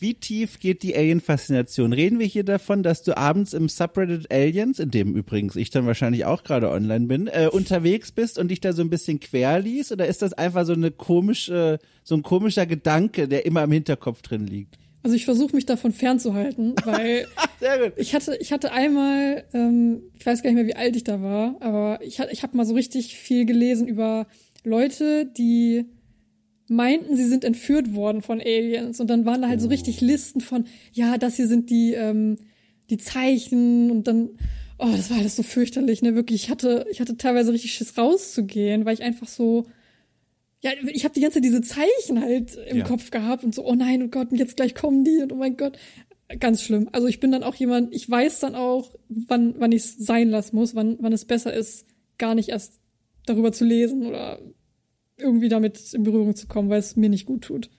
Wie tief geht die Alien-Faszination? Reden wir hier davon, dass du abends im Subreddit Aliens, in dem übrigens ich dann wahrscheinlich auch gerade online bin, äh, unterwegs bist und dich da so ein bisschen quer liest? Oder ist das einfach so eine komische, so ein komischer Gedanke, der immer im Hinterkopf drin liegt? Also ich versuche mich davon fernzuhalten, weil ich hatte, ich hatte einmal, ähm, ich weiß gar nicht mehr, wie alt ich da war, aber ich, ich habe mal so richtig viel gelesen über Leute, die meinten, sie sind entführt worden von Aliens und dann waren da halt so richtig Listen von, ja, das hier sind die, ähm, die Zeichen und dann, oh, das war alles so fürchterlich, ne, wirklich, ich hatte, ich hatte teilweise richtig Schiss rauszugehen, weil ich einfach so, ja, ich habe die ganze Zeit diese Zeichen halt im Ja. Kopf gehabt und so, oh nein, oh Gott, und jetzt gleich kommen die und oh mein Gott. Ganz schlimm. Also ich bin dann auch jemand, ich weiß dann auch, wann, wann ich es sein lassen muss, wann, wann es besser ist, gar nicht erst darüber zu lesen oder irgendwie damit in Berührung zu kommen, weil es mir nicht gut tut.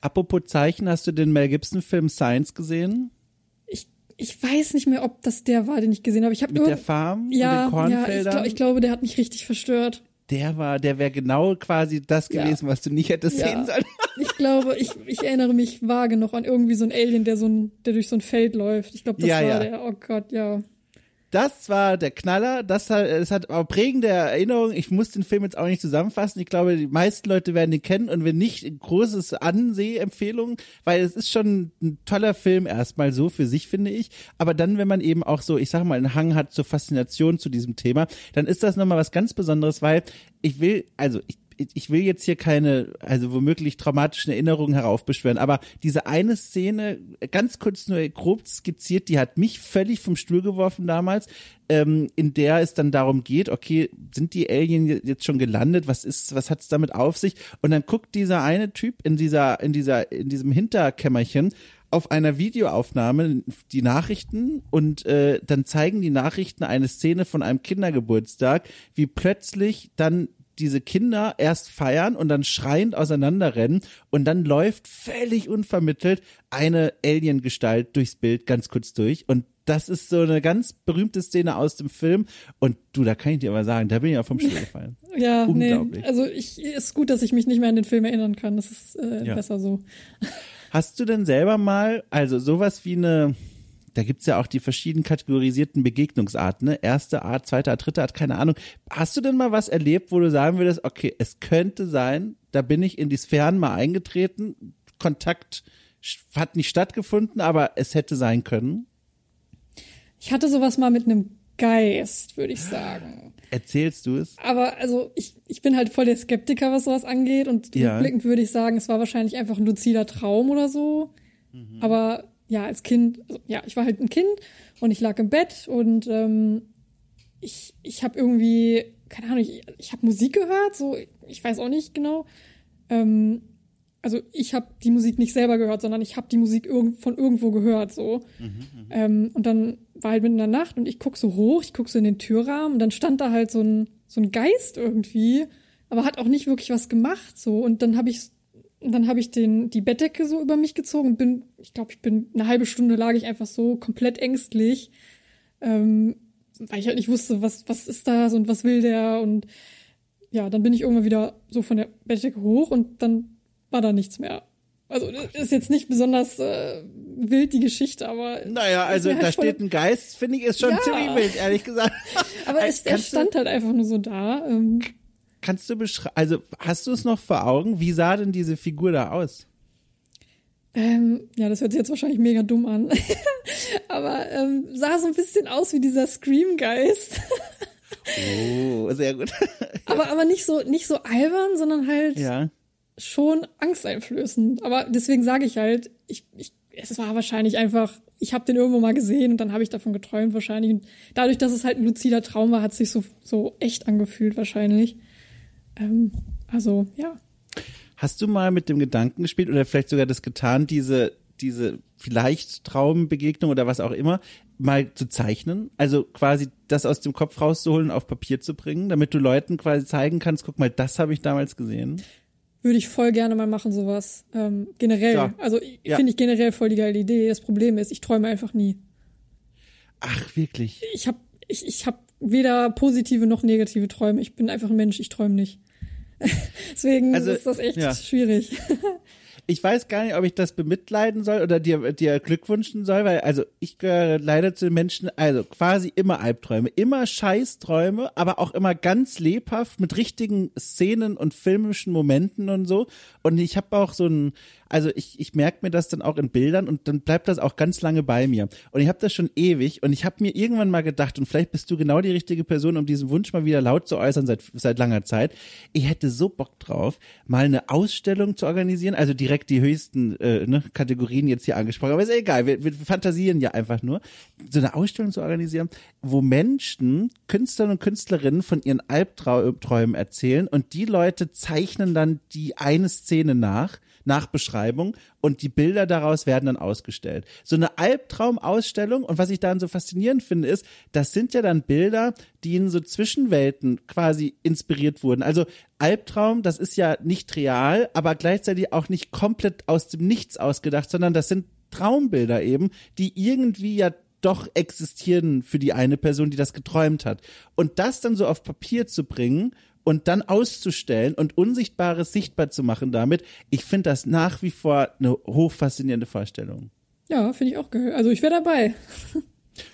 Apropos Zeichen, hast du den Mel Gibson-Film Science gesehen? Ich, ich weiß nicht mehr, ob das der war, den ich gesehen habe. Ich habe Mit der Farm ja, und den ja, ich, Kornfeldern? ich glaube, der hat mich richtig verstört. der war, der wäre genau quasi das Ja. gewesen, was du nicht hättest Ja. sehen sollen. Ich glaube, ich, ich erinnere mich vage noch an irgendwie so ein Alien, der so ein, der durch so ein Feld läuft. Ich glaube, das Ja, war ja. der. Oh Gott, ja. Das war der Knaller. Das hat, es hat auch prägende Erinnerungen. Ich muss den Film jetzt auch nicht zusammenfassen. Ich glaube, die meisten Leute werden ihn kennen und wenn nicht, großes Ansehempfehlung, weil es ist schon ein toller Film erstmal so für sich, finde ich. Aber dann, wenn man eben auch so, ich sag mal, einen Hang hat zur Faszination zu diesem Thema, dann ist das nochmal was ganz Besonderes, weil ich will, also ich ich will jetzt hier keine, also womöglich traumatischen Erinnerungen heraufbeschwören, aber diese eine Szene, ganz kurz nur grob skizziert, die hat mich völlig vom Stuhl geworfen damals, ähm, in der es dann darum geht, okay, sind die Alien jetzt schon gelandet? Was ist, was hat's damit auf sich? Und dann guckt dieser eine Typ in dieser, in dieser, in diesem Hinterkämmerchen auf einer Videoaufnahme die Nachrichten und äh, dann zeigen die Nachrichten eine Szene von einem Kindergeburtstag, wie plötzlich dann diese Kinder erst feiern und dann schreiend auseinanderrennen und dann läuft völlig unvermittelt eine Alien-Gestalt durchs Bild ganz kurz durch und das ist so eine ganz berühmte Szene aus dem Film und du, da kann ich dir aber sagen, da bin ich ja vom Stuhl gefallen. Ja, nee, also ich ist gut, dass ich mich nicht mehr an den Film erinnern kann. Das ist äh, ja. besser so. Hast du denn selber mal, also sowas wie eine da gibt's ja auch die verschieden kategorisierten Begegnungsarten, ne? Erste Art, zweite Art, dritte Art, keine Ahnung. Hast du denn mal was erlebt, wo du sagen würdest, okay, es könnte sein, da bin ich in die Sphären mal eingetreten, Kontakt hat nicht stattgefunden, aber es hätte sein können? Ich hatte sowas mal mit einem Geist, würde ich sagen. Erzählst du es? Aber also ich, ich bin halt voll der Skeptiker, was sowas angeht. Und ja. rückblickend würde ich sagen, es war wahrscheinlich einfach ein luzider Traum oder so. Mhm. Aber ja, als Kind, also, ja, ich war halt ein Kind und ich lag im Bett und ähm, ich, ich habe irgendwie, keine Ahnung, ich, ich habe Musik gehört, so, ich weiß auch nicht genau. Ähm, also ich habe die Musik nicht selber gehört, sondern ich habe die Musik irg von irgendwo gehört, so. Mhm, mhm, ähm, und dann war halt mitten in der Nacht und ich guck so hoch, ich guck so in den Türrahmen und dann stand da halt so ein, so ein Geist irgendwie, aber hat auch nicht wirklich was gemacht, so. Und dann habe ich und dann habe ich den, die Bettdecke so über mich gezogen und bin, ich glaube, ich bin eine halbe Stunde lag ich einfach so komplett ängstlich, ähm, weil ich halt nicht wusste, was, was ist das und was will der und ja, dann bin ich irgendwann wieder so von der Bettdecke hoch und dann war da nichts mehr. Also ist jetzt nicht besonders äh, wild die Geschichte, aber naja, also halt da steht ein Geist, finde ich, ist schon ja. ziemlich wild, ehrlich gesagt. aber es, er stand halt einfach nur so da. Ähm, kannst du beschreiben, also hast du es noch vor Augen? Wie sah denn diese Figur da aus? Ähm, ja, das hört sich jetzt wahrscheinlich mega dumm an. aber ähm, sah so ein bisschen aus wie dieser Scream-Geist. oh, sehr gut. aber, aber nicht so, nicht so albern, sondern halt ja. schon angsteinflößend. Aber deswegen sage ich halt, ich, ich, es war wahrscheinlich einfach, ich habe den irgendwo mal gesehen und dann habe ich davon geträumt wahrscheinlich. Und dadurch, dass es halt ein luzider Traum war, hat es sich so, so echt angefühlt wahrscheinlich. Ähm, also, ja. Hast du mal mit dem Gedanken gespielt oder vielleicht sogar das getan, diese, diese vielleicht Traumbegegnung oder was auch immer, mal zu zeichnen? Also quasi das aus dem Kopf rauszuholen, auf Papier zu bringen, damit du Leuten quasi zeigen kannst, guck mal, das habe ich damals gesehen. Würde ich voll gerne mal machen, sowas. Ähm, generell. Ja. Also ja. finde ich generell voll die geile Idee. Das Problem ist, ich träume einfach nie. Ach, wirklich? Ich habe ich, ich hab weder positive noch negative Träume. Ich bin einfach ein Mensch, ich träume nicht. Deswegen also, ist das echt ja. schwierig. ich weiß gar nicht, ob ich das bemitleiden soll oder dir, dir Glückwünschen soll, weil also ich gehöre leider zu den Menschen, also quasi immer Albträume, immer Scheißträume, aber auch immer ganz lebhaft mit richtigen Szenen und filmischen Momenten und so. Und ich habe auch so ein, also ich, ich merke mir das dann auch in Bildern und dann bleibt das auch ganz lange bei mir. Und ich habe das schon ewig und ich habe mir irgendwann mal gedacht, und vielleicht bist du genau die richtige Person, um diesen Wunsch mal wieder laut zu äußern seit, seit langer Zeit. Ich hätte so Bock drauf, mal eine Ausstellung zu organisieren, also direkt die höchsten äh, ne, Kategorien jetzt hier angesprochen, aber ist egal, wir, wir fantasieren ja einfach nur, so eine Ausstellung zu organisieren, wo Menschen, Künstler und Künstlerinnen von ihren Albträumen erzählen und die Leute zeichnen dann die eine Szene nach nach Beschreibung und die Bilder daraus werden dann ausgestellt. So eine Albtraumausstellung und was ich daran so faszinierend finde ist, das sind ja dann Bilder, die in so Zwischenwelten quasi inspiriert wurden. Also Albtraum, das ist ja nicht real, aber gleichzeitig auch nicht komplett aus dem Nichts ausgedacht, sondern das sind Traumbilder eben, die irgendwie ja doch existieren für die eine Person, die das geträumt hat. Und das dann so auf Papier zu bringen und dann auszustellen und Unsichtbares sichtbar zu machen damit, ich finde das nach wie vor eine hochfaszinierende Vorstellung. Ja, finde ich auch geil. Also ich wäre dabei.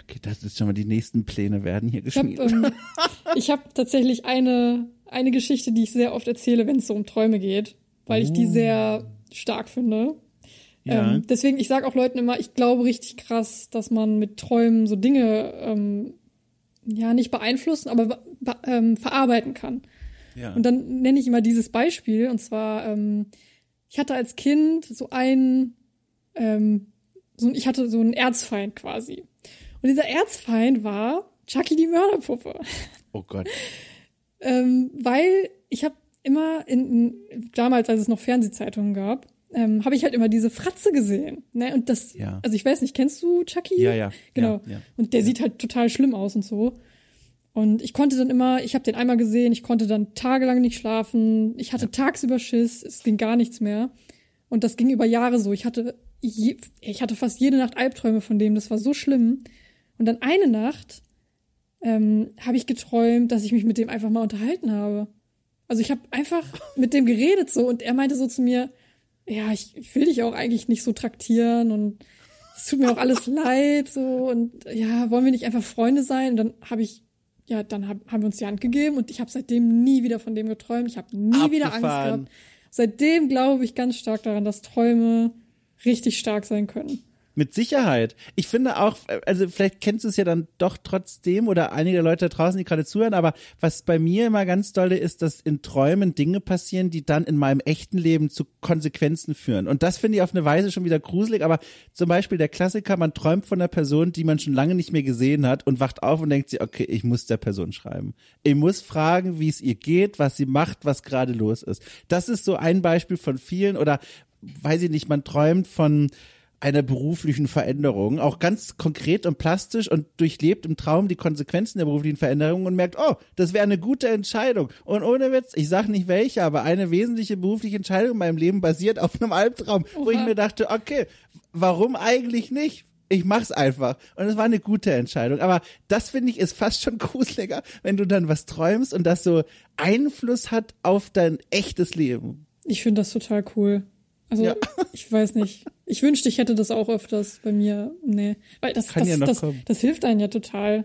Okay, das ist schon mal die nächsten Pläne werden hier geschmiedet. Ich habe ähm, hab tatsächlich eine, eine Geschichte, die ich sehr oft erzähle, wenn es so um Träume geht, weil ich die oh. sehr stark finde. Ja. Ähm, deswegen, ich sage auch Leuten immer, ich glaube richtig krass, dass man mit Träumen so Dinge ähm, ja nicht beeinflussen, aber ähm, verarbeiten kann. Ja. Und dann nenne ich immer dieses Beispiel, und zwar, ähm, ich hatte als Kind so einen, ähm, so, ich hatte so einen Erzfeind quasi. Und dieser Erzfeind war Chucky die Mörderpuppe. Oh Gott. ähm, weil ich habe immer in, in, damals, als es noch Fernsehzeitungen gab, ähm, habe ich halt immer diese Fratze gesehen. Ne? Und das, Ja. also ich weiß nicht, kennst du Chucky? Ja, ja. Genau. Ja, ja. Und der sieht halt total schlimm aus und so. Und ich konnte dann immer, ich habe den einmal gesehen, ich konnte dann tagelang nicht schlafen, ich hatte tagsüber Schiss, es ging gar nichts mehr. Und das ging über Jahre so. Ich hatte, je, ich hatte fast jede Nacht Albträume von dem, das war so schlimm. Und dann eine Nacht ähm, habe ich geträumt, dass ich mich mit dem einfach mal unterhalten habe. Also ich habe einfach mit dem geredet so und er meinte so zu mir, ja, ich, ich will dich auch eigentlich nicht so traktieren und es tut mir auch alles leid so und ja, wollen wir nicht einfach Freunde sein? Und dann habe ich, ja, dann hab, haben wir uns die Hand gegeben und ich habe seitdem nie wieder von dem geträumt. Ich habe nie wieder Angst Abgefahren. gehabt. Seitdem glaube ich ganz stark daran, dass Träume richtig stark sein können. Mit Sicherheit. Ich finde auch, also vielleicht kennst du es ja dann doch trotzdem oder einige Leute da draußen, die gerade zuhören, aber was bei mir immer ganz dolle ist, dass in Träumen Dinge passieren, die dann in meinem echten Leben zu Konsequenzen führen. Und das finde ich auf eine Weise schon wieder gruselig, aber zum Beispiel der Klassiker, man träumt von einer Person, die man schon lange nicht mehr gesehen hat und wacht auf und denkt sich, okay, ich muss der Person schreiben. Ich muss fragen, wie es ihr geht, was sie macht, was gerade los ist. Das ist so ein Beispiel von vielen oder weiß ich nicht, man träumt von einer beruflichen Veränderung, auch ganz konkret und plastisch und durchlebt im Traum die Konsequenzen der beruflichen Veränderung und merkt, oh, das wäre eine gute Entscheidung. Und ohne Witz, ich sage nicht welche, aber eine wesentliche berufliche Entscheidung in meinem Leben basiert auf einem Albtraum, wo ich Oha. mir dachte, okay, warum eigentlich nicht? Ich mach's einfach. Und es war eine gute Entscheidung. Aber das finde ich ist fast schon gruseliger, wenn du dann was träumst und das so Einfluss hat auf dein echtes Leben. Ich finde das total cool. Also, Ja. ich weiß nicht. Ich wünschte, ich hätte das auch öfters bei mir. Nee. Weil das, Kann das, ja noch das, kommen. das hilft einem ja total.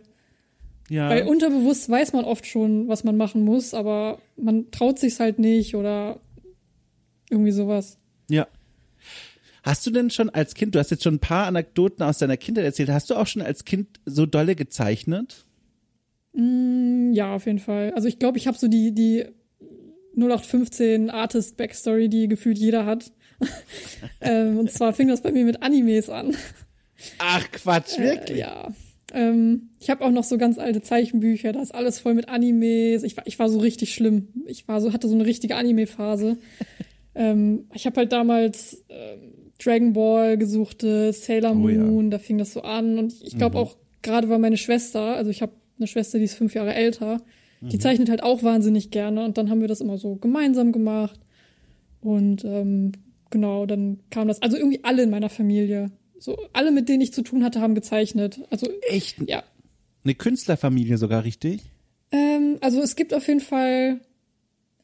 Ja. Weil unterbewusst weiß man oft schon, was man machen muss, aber man traut sich's halt nicht oder irgendwie sowas. Ja. Hast du denn schon als Kind, du hast jetzt schon ein paar Anekdoten aus deiner Kindheit erzählt, hast du auch schon als Kind so dolle gezeichnet? Mm, Ja, auf jeden Fall. Also ich glaube, ich habe so die, die 0815 Artist Backstory, die gefühlt jeder hat. ähm, und zwar fing das bei mir mit Animes an. Ach Quatsch, wirklich? Äh, ja. Ähm, ich habe auch noch so ganz alte Zeichenbücher, da ist alles voll mit Animes. Ich war, ich war so richtig schlimm. Ich war so, hatte so eine richtige Anime-Phase. ähm, ich habe halt damals ähm, Dragon Ball gesuchte, Sailor Oh ja. Moon, da fing das so an. Und ich glaube auch, gerade war meine Schwester, also ich habe eine Schwester, die ist fünf Jahre älter, die zeichnet halt auch wahnsinnig gerne. Und dann haben wir das immer so gemeinsam gemacht. Und ähm, genau, dann kam das, also irgendwie alle in meiner Familie. So, alle, mit denen ich zu tun hatte, haben gezeichnet. Also, Echt? ja. Eine Künstlerfamilie sogar, richtig? Ähm, also es gibt auf jeden Fall,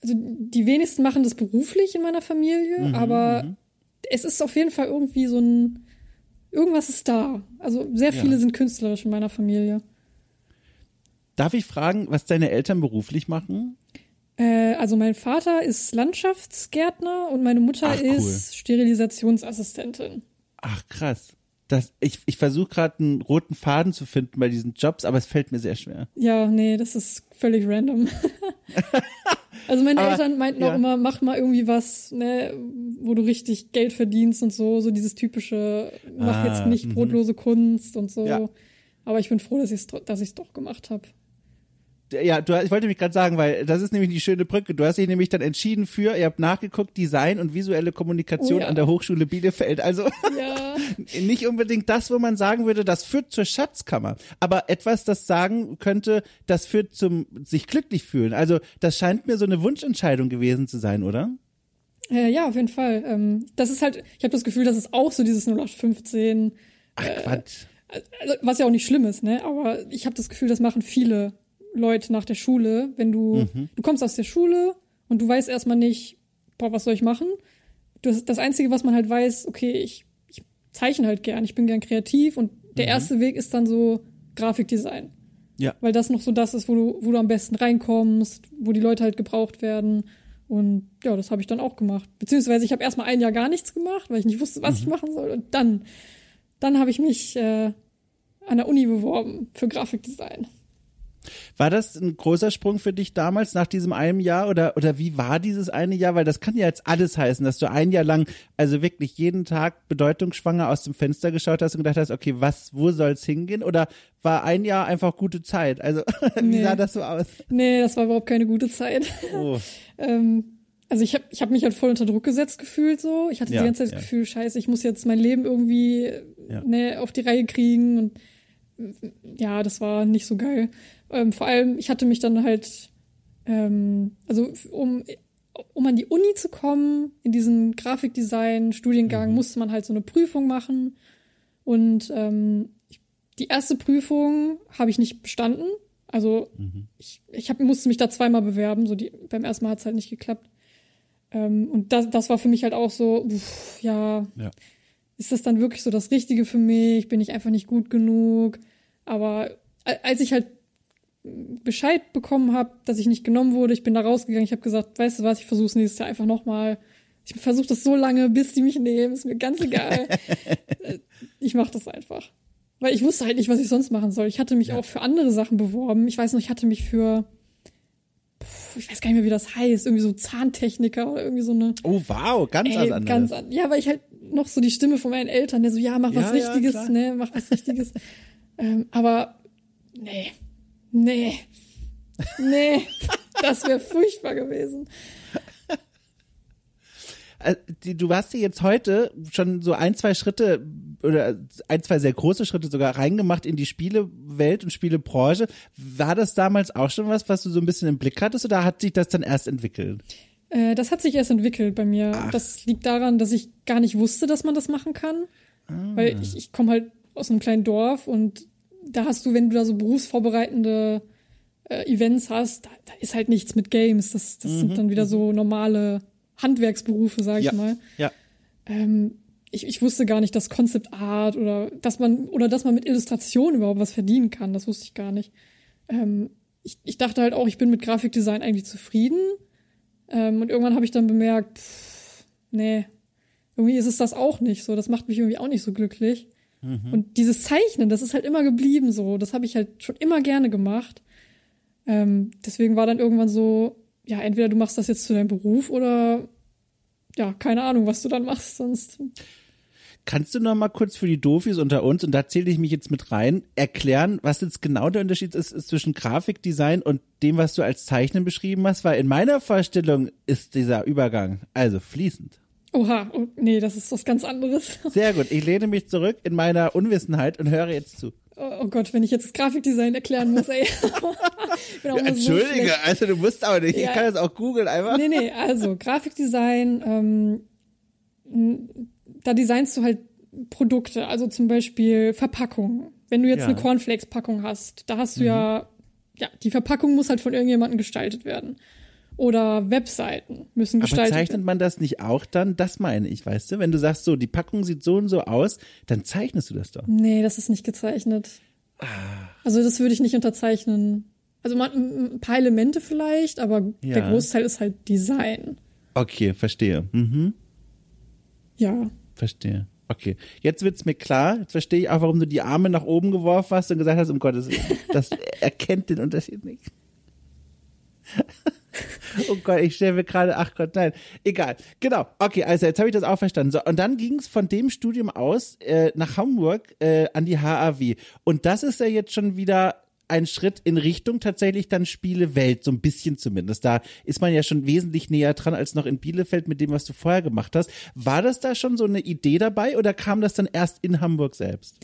also die wenigsten machen das beruflich in meiner Familie, aber es ist auf jeden Fall irgendwie so ein, irgendwas ist da. Also sehr Ja. viele sind künstlerisch in meiner Familie. Darf ich fragen, was deine Eltern beruflich machen? Äh, also mein Vater ist Landschaftsgärtner und meine Mutter Ach, cool. ist Sterilisationsassistentin. Ach krass. Das, ich ich versuche gerade einen roten Faden zu finden bei diesen Jobs, aber es fällt mir sehr schwer. Ja, nee, das ist völlig random. also meine Aber, Eltern meinten ja. auch immer, mach mal irgendwie was, ne, wo du richtig Geld verdienst und so, so dieses typische, mach Ah, jetzt nicht mhm. brotlose Kunst und so. Ja. Aber ich bin froh, dass ich es dass ich's doch gemacht habe. Ja, du, ich wollte mich gerade sagen, weil das ist nämlich die schöne Brücke. Du hast dich nämlich dann entschieden für, ihr habt nachgeguckt, Design und visuelle Kommunikation Oh ja. an der Hochschule Bielefeld. Also Ja. nicht unbedingt das, wo man sagen würde, das führt zur Schatzkammer, aber etwas, das sagen könnte, das führt zum sich glücklich fühlen. Also das scheint mir so eine Wunschentscheidung gewesen zu sein, oder? äh, ja, auf jeden Fall. Ähm, das ist halt, ich habe das Gefühl, das ist auch so dieses 0815, Ach Quatsch. also, was ja auch nicht schlimm ist, ne? Aber ich habe das Gefühl, das machen viele Leute nach der Schule, wenn du du kommst aus der Schule und du weißt erstmal nicht, boah, was soll ich machen? Du, hast- das einzige, was man halt weiß, okay, ich, ich zeichne halt gern, ich bin gern kreativ und der erste Weg ist dann so Grafikdesign, Ja. weil das noch so das ist, wo du wo du am besten reinkommst, wo die Leute halt gebraucht werden. Und ja, das habe ich dann auch gemacht. Beziehungsweise ich habe erstmal ein Jahr gar nichts gemacht, weil ich nicht wusste, was ich machen soll. Und dann, dann habe ich mich äh, an der Uni beworben für Grafikdesign. War das ein großer Sprung für dich damals nach diesem einem Jahr oder oder wie war dieses eine Jahr? Weil das kann ja jetzt alles heißen, dass du ein Jahr lang also wirklich jeden Tag bedeutungsschwanger aus dem Fenster geschaut hast und gedacht hast, okay, was, wo soll's hingehen? Oder war ein Jahr einfach gute Zeit? Also wie Nee. sah das so aus? Nee, das war überhaupt keine gute Zeit. Oh. ähm, also ich habe ich hab mich halt voll unter Druck gesetzt gefühlt so. Ich hatte Ja, die ganze Zeit das ja. Gefühl, scheiße, ich muss jetzt mein Leben irgendwie Ja. ne, auf die Reihe kriegen und ja, das war nicht so geil. Ähm, vor allem, ich hatte mich dann halt, ähm, also um, um an die Uni zu kommen, in diesen Grafikdesign-Studiengang, musste man halt so eine Prüfung machen. Und ähm, die erste Prüfung habe ich nicht bestanden. Also ich, ich hab, musste mich da zweimal bewerben. So die, beim ersten Mal hat es halt nicht geklappt. Ähm, und das, das war für mich halt auch so, uff, ja, Ja. ist das dann wirklich so das Richtige für mich? Bin ich einfach nicht gut genug? Aber als ich halt Bescheid bekommen habe, dass ich nicht genommen wurde, ich bin da rausgegangen, ich habe gesagt, weißt du was, ich versuche es nächstes Jahr einfach nochmal. Ich versuche das so lange, bis die mich nehmen, ist mir ganz egal. Ich mache das einfach. Weil ich wusste halt nicht, was ich sonst machen soll. Ich hatte mich Ja. auch für andere Sachen beworben. Ich weiß noch, ich hatte mich für, ich weiß gar nicht mehr, wie das heißt, irgendwie so Zahntechniker oder irgendwie so eine Oh, wow, ganz Ey, anders. ganz an. Ja, weil ich halt noch so die Stimme von meinen Eltern, der so, ja, mach was Ja, ja, Richtiges, klar. ne, mach was Richtiges. ähm, aber nee, nee, nee, das wäre furchtbar gewesen. Äh, Du hast dir jetzt heute schon so ein, zwei Schritte oder ein, zwei sehr große Schritte sogar reingemacht in die Spielewelt und Spielebranche. War das damals auch schon was, was du so ein bisschen im Blick hattest oder hat sich das dann erst entwickelt? Äh, das hat sich erst entwickelt bei mir. Ach. Das liegt daran, dass ich gar nicht wusste, dass man das machen kann. Ah. Weil ich, ich komme halt aus einem kleinen Dorf und da hast du, wenn du da so berufsvorbereitende äh, Events hast, da, da ist halt nichts mit Games. Das, das sind dann wieder so normale Handwerksberufe, sag ich Ja. mal. Ja. Ähm, ich, ich wusste gar nicht, dass Concept Art oder dass man oder dass man mit Illustration überhaupt was verdienen kann. Das wusste ich gar nicht. Ähm, ich, ich dachte halt auch, ich bin mit Grafikdesign eigentlich zufrieden. Ähm, und irgendwann habe ich dann bemerkt, pff, nee, irgendwie ist es das auch nicht so. Das macht mich irgendwie auch nicht so glücklich. Und dieses Zeichnen, das ist halt immer geblieben so. Das habe ich halt schon immer gerne gemacht. Ähm, deswegen war dann irgendwann so, ja, entweder du machst das jetzt zu deinem Beruf oder ja, keine Ahnung, was du dann machst, sonst. Kannst du noch mal kurz für die Dofis unter uns, und da zähle ich mich jetzt mit rein, erklären, was jetzt genau der Unterschied ist, ist zwischen Grafikdesign und dem, was du als Zeichnen beschrieben hast? Weil in meiner Vorstellung ist dieser Übergang also fließend. Oha, oh, nee, das ist was ganz anderes. Sehr gut. Ich lehne mich zurück in meiner Unwissenheit und höre jetzt zu. Oh, oh Gott, wenn ich jetzt das Grafikdesign erklären muss, ey. ich so Entschuldige, schlecht. also du musst aber nicht. Ich Ja. kann das auch googeln einfach. Nee, nee, also Grafikdesign, ähm, da designst du halt Produkte, also zum Beispiel Verpackungen. Wenn du jetzt Ja. Mhm. eine Cornflakes-Packung hast, da hast du ja, ja, die Verpackung muss halt von irgendjemandem gestaltet werden. Oder Webseiten müssen Aber gestaltet zeichnet werden. man das nicht auch dann? Das meine ich, weißt du? Wenn du sagst, so, die Packung sieht so und so aus, dann zeichnest du das doch. Nee, das ist nicht gezeichnet. Ah. Also das würde ich nicht unterzeichnen. Also man, ein paar Elemente vielleicht, aber der Ja. Großteil ist halt Design. Okay, verstehe. Mhm, Ja. verstehe. Okay, jetzt wird's mir klar. Jetzt verstehe ich auch, warum du die Arme nach oben geworfen hast und gesagt hast, um Gottes Willen, das erkennt den Unterschied nicht. Oh Gott, ich stelle mir gerade, ach Gott, nein, egal. Genau, okay, also jetzt habe ich das auch verstanden. So, und dann ging es von dem Studium aus äh, nach Hamburg äh, an die HAW. Und das ist ja jetzt schon wieder ein Schritt in Richtung tatsächlich dann Spielewelt, so ein bisschen zumindest. Da ist man ja schon wesentlich näher dran als noch in Bielefeld mit dem, was du vorher gemacht hast. War das da schon so eine Idee dabei oder kam das dann erst in Hamburg selbst?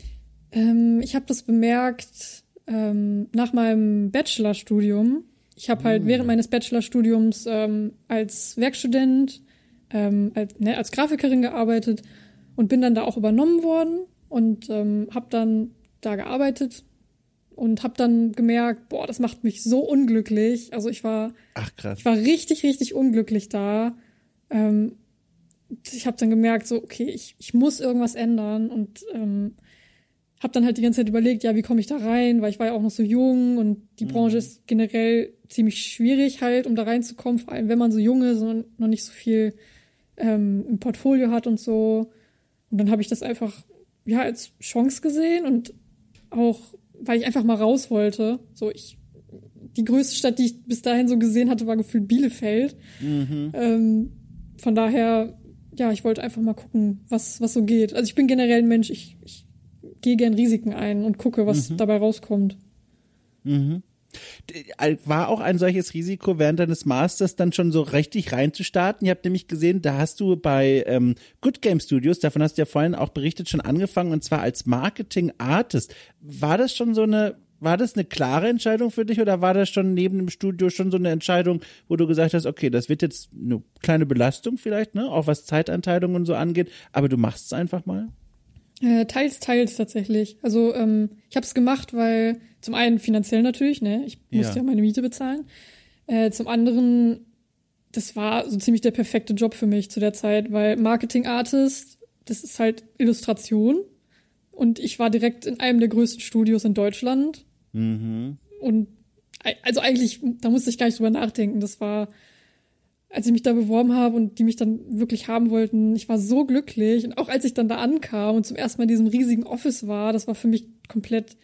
Ähm, ich habe das bemerkt ähm, nach meinem Bachelorstudium. Ich habe halt während meines Bachelorstudiums ähm, als Werkstudent, ähm, als, ne, als Grafikerin gearbeitet und bin dann da auch übernommen worden und ähm, habe dann da gearbeitet und habe dann gemerkt, boah, das macht mich so unglücklich. Also ich war Ach krass. ich war richtig, richtig unglücklich da. Ähm, ich habe dann gemerkt, so, okay, ich, ich muss irgendwas ändern und ähm, habe dann halt die ganze Zeit überlegt, ja, wie komme ich da rein, weil ich war ja auch noch so jung und die Branche ist generell ziemlich schwierig halt, um da reinzukommen, vor allem wenn man so jung ist und noch nicht so viel ähm, im Portfolio hat und so. Und dann habe ich das einfach ja als Chance gesehen und auch, weil ich einfach mal raus wollte. So, ich die größte Stadt, die ich bis dahin so gesehen hatte, war gefühlt Bielefeld. Ähm, von daher, ja, ich wollte einfach mal gucken, was, was so geht. Also ich bin generell ein Mensch, ich, ich gehe gern Risiken ein und gucke, was dabei rauskommt. Mhm. War auch ein solches Risiko während deines Masters dann schon so richtig reinzustarten? Ihr habt nämlich gesehen, da hast du bei ähm, Good Game Studios, davon hast du ja vorhin auch berichtet, schon angefangen und zwar als Marketing Artist. War das schon so eine war das eine klare Entscheidung für dich oder war das schon neben dem Studio schon so eine Entscheidung, wo du gesagt hast, okay, das wird jetzt eine kleine Belastung vielleicht, ne, auch was Zeiteinteilung und so angeht, aber du machst es einfach mal? Äh, teils, teils tatsächlich. Also ähm, ich habe es gemacht, weil zum einen finanziell natürlich, ne, ich musste ja, ja meine Miete bezahlen. Äh, zum anderen, das war so ziemlich der perfekte Job für mich zu der Zeit, weil Marketing Artist, das ist halt Illustration. Und ich war direkt in einem der größten Studios in Deutschland Mhm. Und also eigentlich, da musste ich gar nicht drüber nachdenken. Das war, als ich mich da beworben habe und die mich dann wirklich haben wollten, ich war so glücklich. Und auch als ich dann da ankam und zum ersten Mal in diesem riesigen Office war, das war für mich komplett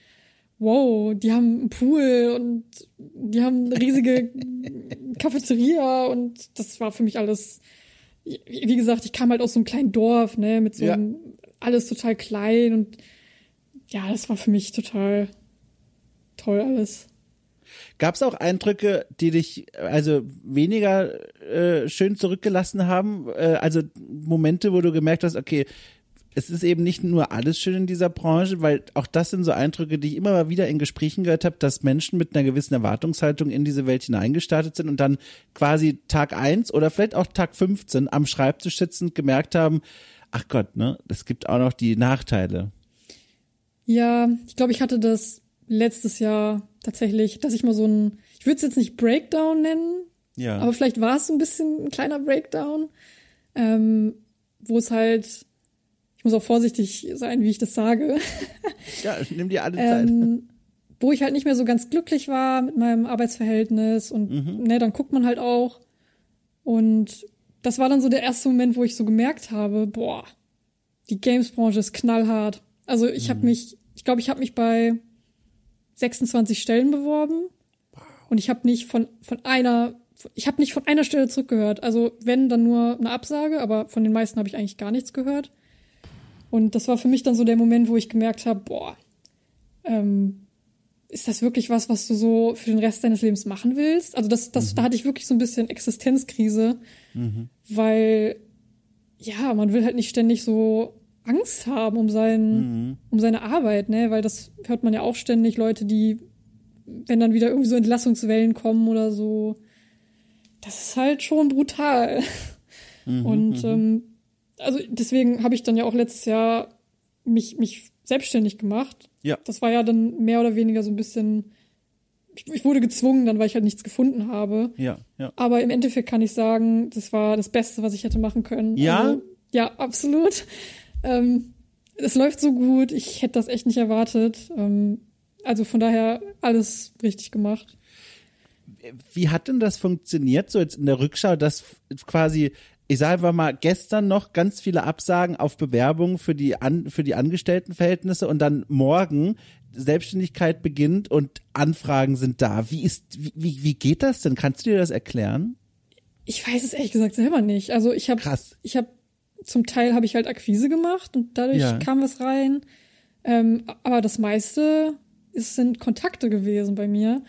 wow, die haben einen Pool und die haben eine riesige Cafeteria und das war für mich alles, wie gesagt, ich kam halt aus so einem kleinen Dorf, ne, mit so ja. einem, alles total klein und ja, das war für mich total toll alles. Gab es auch Eindrücke, die dich also weniger äh, schön zurückgelassen haben? Äh, also Momente, wo du gemerkt hast, okay, es ist eben nicht nur alles schön in dieser Branche, weil auch das sind so Eindrücke, die ich immer mal wieder in Gesprächen gehört habe, dass Menschen mit einer gewissen Erwartungshaltung in diese Welt hineingestartet sind und dann quasi Tag eins oder vielleicht auch Tag 15 am Schreibtisch sitzend gemerkt haben, ach Gott, ne, es gibt auch noch die Nachteile. Ja, ich glaube, ich hatte das letztes Jahr tatsächlich, dass ich mal so ein, ich würde es jetzt nicht Breakdown nennen, ja. aber vielleicht war es so ein bisschen ein kleiner Breakdown, ähm, wo es halt, ich muss auch vorsichtig sein, wie ich das sage. Ja, nimm dir alle Zeit. Ähm, wo ich halt nicht mehr so ganz glücklich war mit meinem Arbeitsverhältnis und mhm. ne, dann guckt man halt auch. Und das war dann so der erste Moment, wo ich so gemerkt habe, boah, die Games-Branche ist knallhart. Also ich mhm. habe mich, ich glaube, ich habe mich bei 26 Stellen beworben und ich habe nicht von, von einer, ich habe nicht von einer Stelle zurückgehört. Also wenn, dann nur eine Absage, aber von den meisten habe ich eigentlich gar nichts gehört. Und das war für mich dann so der Moment, wo ich gemerkt habe, boah, ähm, ist das wirklich was, was du so für den Rest deines Lebens machen willst? Also das, das, mhm. da hatte ich wirklich so ein bisschen Existenzkrise, mhm. weil ja, man will halt nicht ständig so Angst haben um seinen, mhm. um seine Arbeit, ne? Weil das hört man ja auch ständig, Leute, die, wenn dann wieder irgendwie so Entlassungswellen kommen oder so, das ist halt schon brutal. Mhm, und mhm. ähm, also deswegen habe ich dann ja auch letztes Jahr mich, mich selbstständig gemacht. Ja. Das war ja dann mehr oder weniger so ein bisschen, ich, ich wurde gezwungen, dann weil ich halt nichts gefunden habe. Ja, ja. Aber im Endeffekt kann ich sagen, das war das Beste, was ich hätte machen können. Ja. Also, ja, absolut. Ähm, es läuft so gut, ich hätte das echt nicht erwartet. Ähm, also von daher alles richtig gemacht. Wie hat denn das funktioniert, so jetzt in der Rückschau, dass quasi, ich sage einfach mal, gestern noch ganz viele Absagen auf Bewerbungen für die, An für die Angestelltenverhältnisse und dann morgen Selbstständigkeit beginnt und Anfragen sind da. Wie ist, wie, wie geht das denn? Kannst du dir das erklären? Ich weiß es ehrlich gesagt selber nicht. Also ich habe, ich habe zum Teil habe ich halt Akquise gemacht und dadurch ja. kam was rein. Ähm, aber das meiste ist, sind Kontakte gewesen bei mir.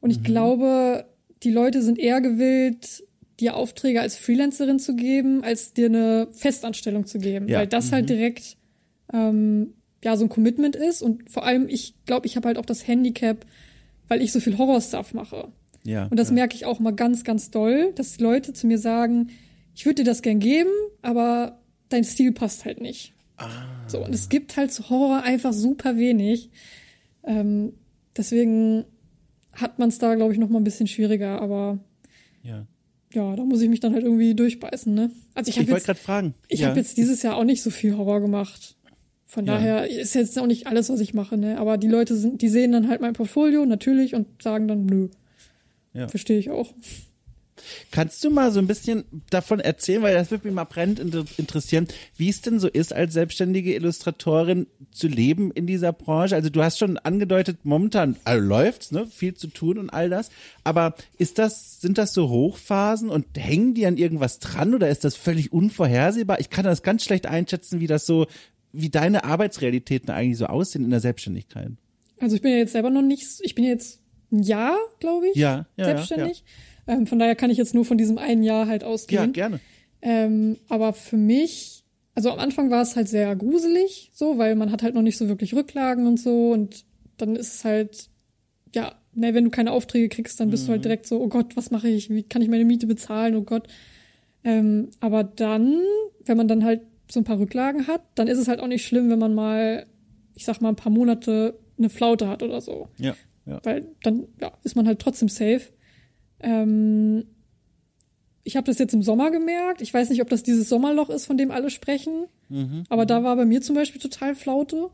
Und ich mhm. glaube, die Leute sind eher gewillt, dir Aufträge als Freelancerin zu geben, als dir eine Festanstellung zu geben. Ja. Weil das halt mhm. halt direkt ähm, ja so ein Commitment ist. Und vor allem, ich glaube, ich habe halt auch das Handicap, weil ich so viel Horror-Stuff mache. Ja, und das ja. merke ich auch mal ganz, ganz doll, dass Leute zu mir sagen, ich würde dir das gern geben, aber dein Stil passt halt nicht. Ah. So, und es gibt halt zu Horror einfach super wenig. Ähm, deswegen hat man es da, glaube ich, noch mal ein bisschen schwieriger, aber ja. ja, da muss ich mich dann halt irgendwie durchbeißen, ne? Also ich, ich wollte gerade fragen. Ich ja. habe jetzt dieses Jahr auch nicht so viel Horror gemacht. Von ja. daher ist jetzt auch nicht alles, was ich mache, ne? Aber die Leute sind, die sehen dann halt mein Portfolio natürlich und sagen dann nö. Ja. Verstehe ich auch. Kannst du mal so ein bisschen davon erzählen, weil das würde mich mal brennend interessieren, wie es denn so ist, als selbstständige Illustratorin zu leben in dieser Branche? Also du hast schon angedeutet, momentan also läuft's, ne, viel zu tun und all das. Aber ist das, sind das so Hochphasen und hängen die an irgendwas dran oder ist das völlig unvorhersehbar? Ich kann das ganz schlecht einschätzen, wie das so, wie deine Arbeitsrealitäten eigentlich so aussehen in der Selbstständigkeit. Also ich bin ja jetzt selber noch nicht, ich bin jetzt ein Jahr, glaube ich, Ja, ja, selbstständig. Ähm, von daher kann ich jetzt nur von diesem einen Jahr halt Ja, ausgehen. gerne. Ähm, aber für mich, also am Anfang war es halt sehr gruselig, so, weil man hat halt noch nicht so wirklich Rücklagen und so und dann ist es halt, ja, ne, wenn du keine Aufträge kriegst, dann bist du halt direkt so, oh Gott, was mache ich? Wie kann ich meine Miete bezahlen? Oh Gott. Ähm, aber dann, wenn man dann halt so ein paar Rücklagen hat, dann ist es halt auch nicht schlimm, wenn man mal, ich sag mal, ein paar Monate eine Flaute hat oder so. Ja, ja. Weil dann ja, ist man halt trotzdem safe. Ähm, ich habe das jetzt im Sommer gemerkt. Ich weiß nicht, ob das dieses Sommerloch ist, von dem alle sprechen. Aber da war bei mir zum Beispiel total Flaute.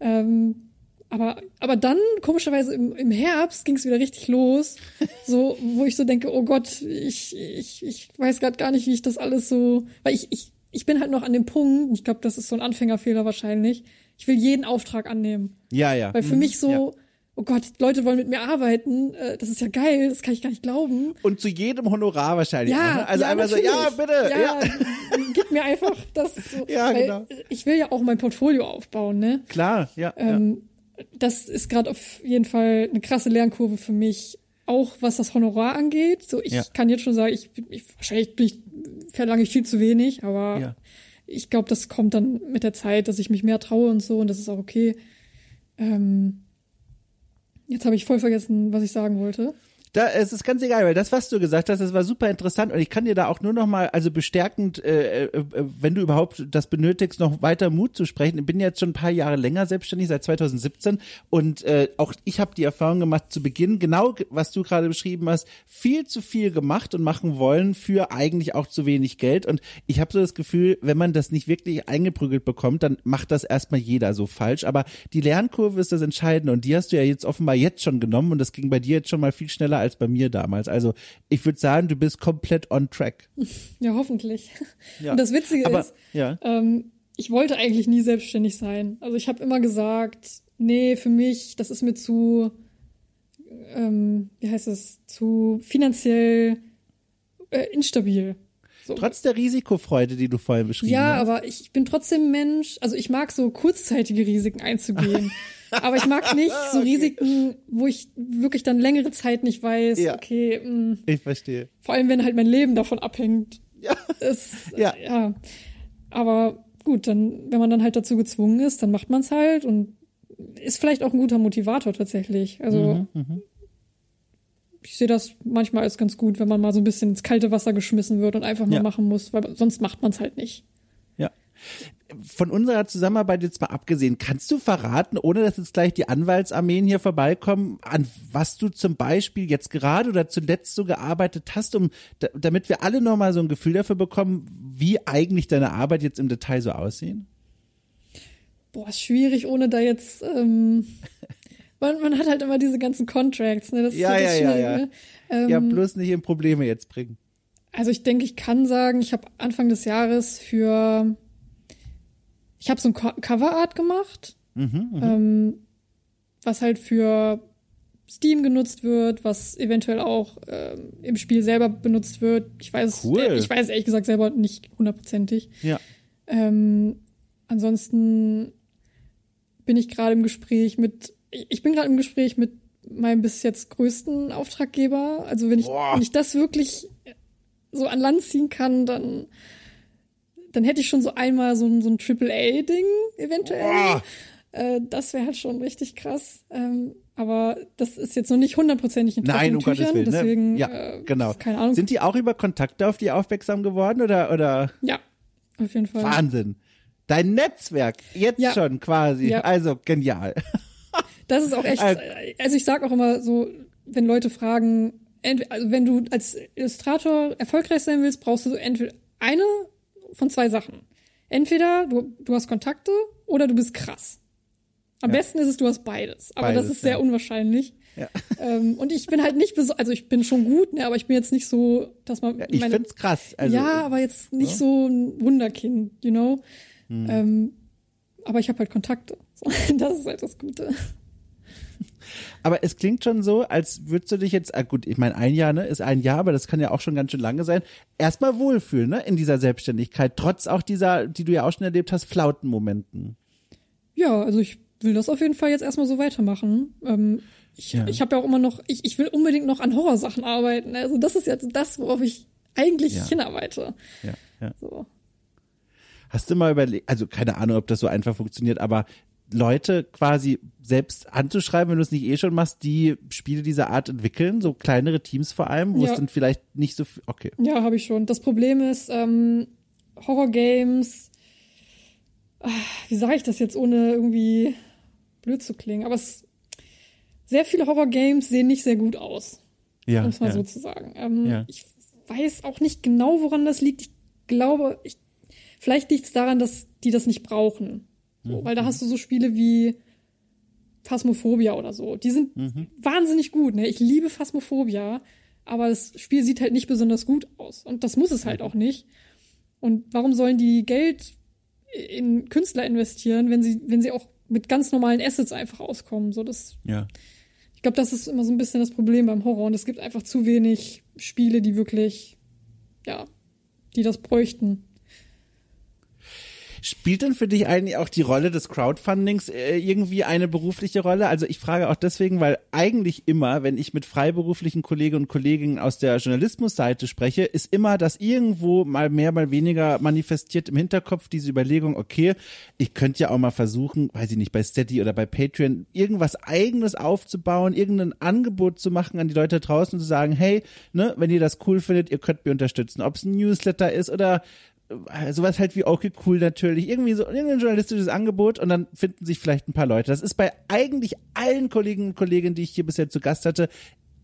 Ähm, aber, aber dann, komischerweise, im, im Herbst ging es wieder richtig los. So, wo ich so denke, oh Gott, ich, ich, ich weiß gerade gar nicht, wie ich das alles so. Weil ich, ich, ich bin halt noch an dem Punkt, ich glaube, das ist so ein Anfängerfehler wahrscheinlich. Ich will jeden Auftrag annehmen. Ja, ja. Weil für Mhm. mich so, Ja. Oh Gott, Leute wollen mit mir arbeiten, äh, das ist ja geil, das kann ich gar nicht glauben. Und zu jedem Honorar wahrscheinlich. Ja, ne? Also ja, einfach so, ja, bitte. Ja, Ja, gib mir einfach das. So, Ja, genau. Ich will ja auch mein Portfolio aufbauen, ne? klar. Ja, Ähm, Das ist gerade auf jeden Fall eine krasse Lernkurve für mich, auch was das Honorar angeht. So, ich Ja. kann jetzt schon sagen, ich, ich wahrscheinlich bin ich, verlange ich viel zu wenig, aber Ja. ich glaube, das kommt dann mit der Zeit, dass ich mich mehr traue und so und das ist auch okay. Ähm, jetzt habe ich voll vergessen, was ich sagen wollte. Da, es ist ganz egal, weil das, was du gesagt hast, das war super interessant und ich kann dir da auch nur noch mal, also bestärkend, äh, äh, wenn du überhaupt das benötigst, noch weiter Mut zu sprechen. Ich bin jetzt schon ein paar Jahre länger selbstständig, seit 2017 und äh, auch ich habe die Erfahrung gemacht, zu Beginn, genau was du gerade beschrieben hast, viel zu viel gemacht und machen wollen für eigentlich auch zu wenig Geld und ich habe so das Gefühl, wenn man das nicht wirklich eingeprügelt bekommt, dann macht das erstmal jeder so falsch, aber die Lernkurve ist das Entscheidende und die hast du ja jetzt offenbar jetzt schon genommen und das ging bei dir jetzt schon mal viel schneller als bei mir damals. Also ich würde sagen, du bist komplett on track. Ja, hoffentlich. Ja. Und das Witzige Aber ist, ja, ähm, ich wollte eigentlich nie selbstständig sein. Also ich habe immer gesagt, nee, für mich, das ist mir zu, ähm, wie heißt es, zu finanziell äh, instabil. So. trotz der Risikofreude, die du vorhin beschrieben Ja, hast. aber ich bin trotzdem Mensch. Also ich mag so kurzzeitige Risiken einzugehen. aber ich mag nicht so Risiken, wo ich wirklich dann längere Zeit nicht weiß, Ja. okay, mh, Ich verstehe. vor allem wenn halt mein Leben davon abhängt. Ja. Es, Ja. ja. Aber gut, dann, wenn man dann halt dazu gezwungen ist, dann macht man es halt und ist vielleicht auch ein guter Motivator tatsächlich. Also Mhm, ich sehe das manchmal als ganz gut, wenn man mal so ein bisschen ins kalte Wasser geschmissen wird und einfach mal Ja. machen muss, weil sonst macht man es halt nicht. Ja. Von unserer Zusammenarbeit jetzt mal abgesehen, kannst du verraten, ohne dass jetzt gleich die Anwaltsarmeen hier vorbeikommen, an was du zum Beispiel jetzt gerade oder zuletzt so gearbeitet hast, um, da, damit wir alle nochmal so ein Gefühl dafür bekommen, wie eigentlich deine Arbeit jetzt im Detail so aussehen? Boah, ist schwierig, ohne da jetzt. Ähm, man, man hat halt immer diese ganzen Contracts, ne? Das ist Ja, halt das ja, ja, Schwierige, ja. Ne? Ähm, Ja, bloß nicht in Probleme jetzt bringen. Also ich denke, ich kann sagen, ich habe Anfang des Jahres für ich habe so ein Co Coverart gemacht, Mhm, ähm, was halt für Steam genutzt wird, was eventuell auch ähm, im Spiel selber benutzt wird. Ich weiß, Cool. äh, ich weiß ehrlich gesagt selber nicht hundertprozentig. Ja. Ähm, ansonsten bin ich gerade im Gespräch mit, ich bin gerade im Gespräch mit meinem bis jetzt größten Auftraggeber. Also wenn ich, Boah. wenn ich das wirklich so an Land ziehen kann, dann, dann hätte ich schon so einmal so ein, so ein Triple-A-Ding eventuell. Äh, das wäre halt schon richtig krass. Ähm, aber das ist jetzt noch nicht hundertprozentig in Nein, um Gottes Tüchern, Willen. deswegen, ne? Ja, äh, genau. keine Ahnung. Sind die auch über Kontakte auf die aufmerksam geworden oder, oder? ja, auf jeden Fall. Wahnsinn. Dein Netzwerk, jetzt Ja. schon quasi. Ja. Also genial. Das ist auch echt, Also- ich sag auch immer so, wenn Leute fragen, also wenn du als Illustrator erfolgreich sein willst, brauchst du so entweder eine von zwei Sachen. Entweder du, du hast Kontakte oder du bist krass. Am Ja. besten ist es, du hast beides. Aber Beides, das ist sehr ja. unwahrscheinlich. Ja. Ähm, und ich bin halt nicht, also ich bin schon gut, ne, aber ich bin jetzt nicht so, dass man Ich meine, find's krass. Also, ja, aber jetzt nicht so ein Wunderkind, you know. Hm. Ähm, aber ich habe halt Kontakte. So, das ist halt das Gute. Aber es klingt schon so, als würdest du dich jetzt, ah gut, ich meine, ein Jahr, ne, ist ein Jahr, aber das kann ja auch schon ganz schön lange sein, erstmal wohlfühlen, ne, in dieser Selbstständigkeit, trotz auch dieser, die du ja auch schon erlebt hast, Flautenmomenten. Ja, also ich will das auf jeden Fall jetzt erstmal so weitermachen. Ähm, ich, ja. ich habe ja auch immer noch, ich, ich will unbedingt noch an Horrorsachen arbeiten. Also das ist jetzt das, worauf ich eigentlich ja. hinarbeite. Ja, ja. So. Hast du mal überlegt, also keine Ahnung, ob das so einfach funktioniert, aber Leute quasi selbst anzuschreiben, wenn du es nicht eh schon machst, die Spiele dieser Art entwickeln, so kleinere Teams vor allem, wo ja. es dann vielleicht nicht so viel, okay. Ja, habe ich schon. Das Problem ist, ähm, Horror-Games, ah, wie sage ich das jetzt, ohne irgendwie blöd zu klingen, aber es, sehr viele Horror-Games sehen nicht sehr gut aus. Ja. Um es mal ja. so zu sagen. Ähm, ja. Ich weiß auch nicht genau, woran das liegt. Ich glaube, ich, vielleicht liegt es daran, dass die das nicht brauchen. So, mhm. Weil da hast du so Spiele wie Phasmophobia oder so. Die sind mhm. wahnsinnig gut. Ne? Ich liebe Phasmophobia, aber das Spiel sieht halt nicht besonders gut aus. Und das muss es halt mhm. auch nicht. Und warum sollen die Geld in Künstler investieren, wenn sie, wenn sie auch mit ganz normalen Assets einfach auskommen? So, das, ja. Ich glaube, das ist immer so ein bisschen das Problem beim Horror. Und es gibt einfach zu wenig Spiele, die wirklich, ja, die das bräuchten. Spielt denn für dich eigentlich auch die Rolle des Crowdfundings äh, irgendwie eine berufliche Rolle? Also ich frage auch deswegen, weil eigentlich immer, wenn ich mit freiberuflichen Kolleginnen und Kollegen aus der Journalismusseite spreche, ist immer das irgendwo mal mehr, mal weniger manifestiert im Hinterkopf diese Überlegung, okay, ich könnte ja auch mal versuchen, weiß ich nicht, bei Steady oder bei Patreon irgendwas eigenes aufzubauen, irgendein Angebot zu machen an die Leute draußen und zu sagen, hey, ne, wenn ihr das cool findet, ihr könnt mir unterstützen. Ob es ein Newsletter ist oder sowas halt wie okay cool natürlich, irgendwie so ein journalistisches Angebot und dann finden sich vielleicht ein paar Leute. Das ist bei eigentlich allen Kolleginnen und Kollegen, die ich hier bisher zu Gast hatte,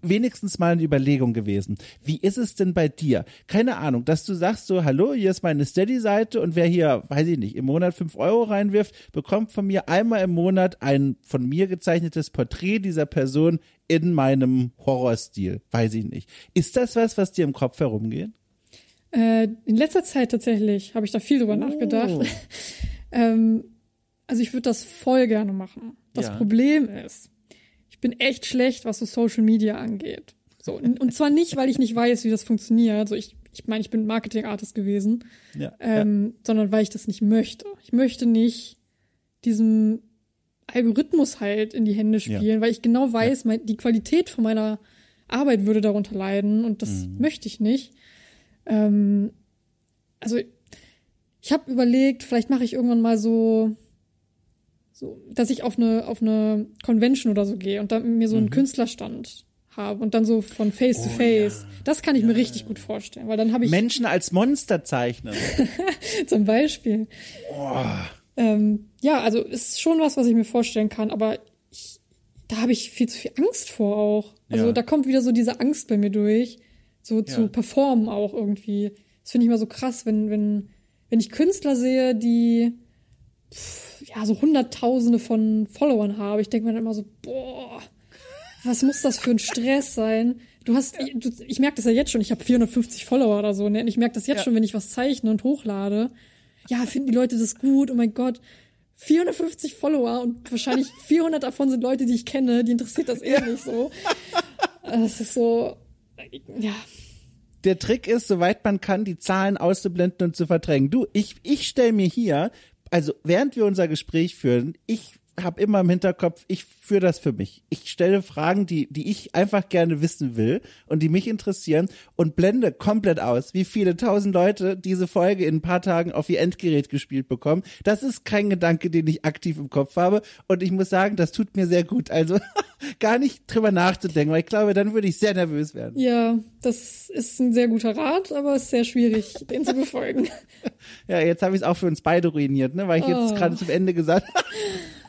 wenigstens mal eine Überlegung gewesen. Wie ist es denn bei dir? Keine Ahnung, dass du sagst so, hallo, hier ist meine Steady-Seite und wer hier, weiß ich nicht, im Monat fünf Euro reinwirft, bekommt von mir einmal im Monat ein von mir gezeichnetes Porträt dieser Person in meinem Horrorstil. Weiß ich nicht. Ist das was, was dir im Kopf herumgeht? Äh, in letzter Zeit tatsächlich habe ich da viel drüber oh. nachgedacht. ähm, also ich würde das voll gerne machen. Das ja. Problem ist, ich bin echt schlecht, was so Social Media angeht. So, und zwar nicht, weil ich nicht weiß, wie das funktioniert. So, ich, ich meine, ich bin Marketing-Artist gewesen, ja, ähm, ja. sondern weil ich das nicht möchte. Ich möchte nicht diesem Algorithmus halt in die Hände spielen, ja. weil ich genau weiß, mein, die Qualität von meiner Arbeit würde darunter leiden und das mhm. möchte ich nicht. Ähm, also ich habe überlegt, vielleicht mache ich irgendwann mal so, so, dass ich auf eine auf eine Convention oder so gehe und dann mir so einen mhm. Künstlerstand habe und dann so von Face oh, to Face. Ja. Das kann ich ja, mir richtig gut vorstellen, weil dann habe ich Menschen als Monster zeichnen. Zum Beispiel. Oh. Ähm, ja, also ist schon was, was ich mir vorstellen kann, aber ich, da habe ich viel zu viel Angst vor auch. Also ja. da kommt wieder so diese Angst bei mir durch so ja. zu performen auch irgendwie. Das finde ich immer so krass, wenn, wenn, wenn ich Künstler sehe, die pff, ja so Hunderttausende von Followern haben. Ich denke mir dann immer so, boah, was muss das für ein Stress sein? Du hast, ja. ich, ich merke das ja jetzt schon, ich habe 450 Follower oder so, ne? Und ich merke das jetzt ja. schon, wenn ich was zeichne und hochlade. Ja, finden die Leute das gut? Oh mein Gott. 450 Follower und wahrscheinlich 400 davon sind Leute, die ich kenne, die interessiert das eh nicht so. Das ist so, ja. Der Trick ist, soweit man kann, die Zahlen auszublenden und zu verdrängen. Du, ich, ich stelle mir hier, also während wir unser Gespräch führen, ich habe immer im Hinterkopf, ich führe das für mich. Ich stelle Fragen, die, die ich einfach gerne wissen will und die mich interessieren und blende komplett aus, wie viele tausend Leute diese Folge in ein paar Tagen auf ihr Endgerät gespielt bekommen. Das ist kein Gedanke, den ich aktiv im Kopf habe und ich muss sagen, das tut mir sehr gut. Also gar nicht drüber nachzudenken, weil ich glaube, dann würde ich sehr nervös werden. Ja, das ist ein sehr guter Rat, aber es ist sehr schwierig, den zu befolgen. ja, jetzt habe ich es auch für uns beide ruiniert, ne, weil ich oh. jetzt gerade zum Ende gesagt habe.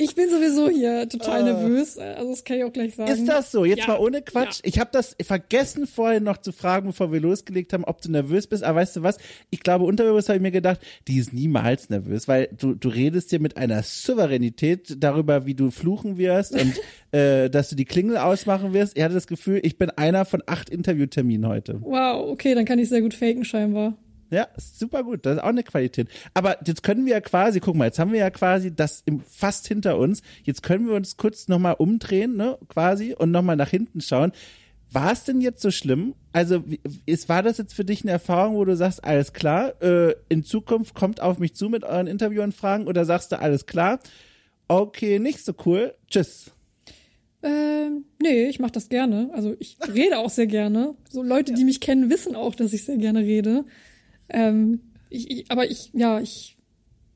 Ich bin sowieso hier total uh, nervös, also das kann ich auch gleich sagen. Ist das so? Jetzt ja, mal ohne Quatsch. Ja. Ich habe das vergessen vorhin noch zu fragen, bevor wir losgelegt haben, ob du nervös bist. Aber weißt du was? Ich glaube, unterbewusst habe ich mir gedacht, die ist niemals nervös, weil du, du redest dir mit einer Souveränität darüber, wie du fluchen wirst und äh, dass du die Klingel ausmachen wirst. Ich hatte das Gefühl, ich bin einer von acht Interviewterminen heute. Wow, okay, dann kann ich sehr gut faken scheinbar. Ja, super gut. Das ist auch eine Qualität. Aber jetzt können wir ja quasi, guck mal, jetzt haben wir ja quasi das im, fast hinter uns. Jetzt können wir uns kurz nochmal umdrehen, ne, quasi, und nochmal nach hinten schauen. War es denn jetzt so schlimm? Also, ist, war das jetzt für dich eine Erfahrung, wo du sagst, alles klar, äh, in Zukunft kommt auf mich zu mit euren Interviewanfragen oder sagst du, alles klar, okay, nicht so cool, tschüss? Ähm, nee, ich mache das gerne. Also ich rede auch sehr gerne. So Leute, die mich kennen, wissen auch, dass ich sehr gerne rede. Ähm, ich, ich, aber ich, ja, ich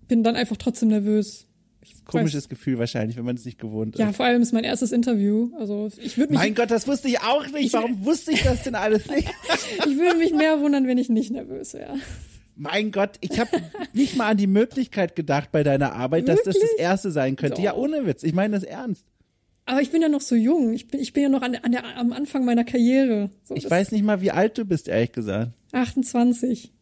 bin dann einfach trotzdem nervös. Ich Komisches weiß, Gefühl wahrscheinlich, wenn man es nicht gewohnt ist. Ja, vor allem ist mein erstes Interview. Also ich würde mich, mein Gott, das wusste ich auch nicht. Warum wusste ich das denn alles nicht? ich würde mich mehr wundern, wenn ich nicht nervös wäre. Mein Gott, ich habe nicht mal an die Möglichkeit gedacht bei deiner Arbeit, dass das das erste sein könnte. So. Ja, ohne Witz. Ich meine das ernst. Aber ich bin ja noch so jung. Ich bin, ich bin ja noch an, an der, am Anfang meiner Karriere. So, Ich weiß nicht mal, wie alt du bist, ehrlich gesagt. 28.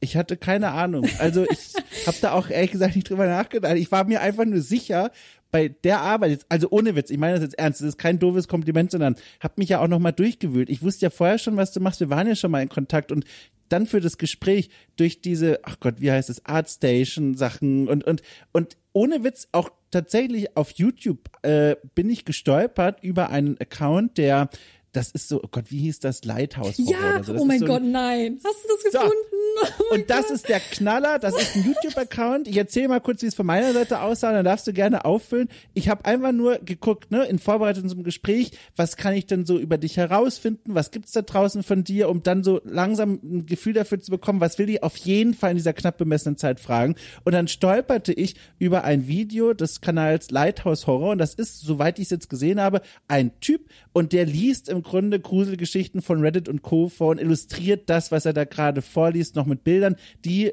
Ich hatte keine Ahnung. Also ich habe da auch ehrlich gesagt nicht drüber nachgedacht. Ich war mir einfach nur sicher, bei der Arbeit, jetzt, also ohne Witz, ich meine das jetzt ernst, das ist kein doofes Kompliment, sondern hab mich ja auch nochmal durchgewühlt. Ich wusste ja vorher schon, was du machst. Wir waren ja schon mal in Kontakt und dann für das Gespräch durch diese, ach Gott, wie heißt es, Artstation Sachen und und und ohne Witz auch tatsächlich auf YouTube äh, bin ich gestolpert über einen Account, der das ist so, oh Gott, wie hieß das? Lighthouse Horror Ja, oder so. Das oh mein so Gott, nein. Hast du das So. gefunden? Oh mein und das Gott. ist der Knaller, das ist ein YouTube-Account. Ich erzähle mal kurz, wie es von meiner Seite aussah, dann darfst du gerne auffüllen. Ich habe einfach nur geguckt, ne, in Vorbereitung zum Gespräch, was kann ich denn so über dich herausfinden, was gibt's da draußen von dir, um dann so langsam ein Gefühl dafür zu bekommen, was will ich auf jeden Fall in dieser knapp bemessenen Zeit fragen. Und dann stolperte ich über ein Video des Kanals Lighthouse Horror und das ist, soweit ich es jetzt gesehen habe, ein Typ und der liest im Grunde Gruselgeschichten von Reddit und Co. vor und illustriert das, was er da gerade vorliest, noch mit Bildern, die,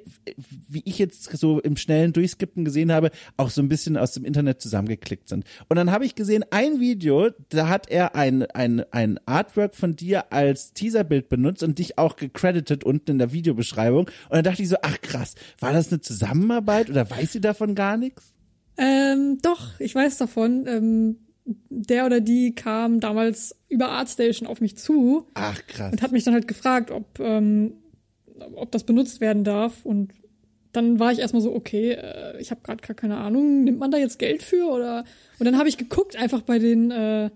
wie ich jetzt so im schnellen Durchskippen gesehen habe, auch so ein bisschen aus dem Internet zusammengeklickt sind. Und dann habe ich gesehen, ein Video, da hat er ein, ein, ein Artwork von dir als Teaserbild benutzt und dich auch gecredited unten in der Videobeschreibung. Und dann dachte ich so, ach krass, war das eine Zusammenarbeit oder weiß sie davon gar nichts? Ähm, doch, ich weiß davon. Ähm, der oder die kam damals über Artstation auf mich zu Ach krass. und hat mich dann halt gefragt, ob, ähm, ob das benutzt werden darf. Und dann war ich erstmal so, okay, äh, ich habe gerade gar keine Ahnung, nimmt man da jetzt Geld für? Oder und dann habe ich geguckt, einfach bei den, äh,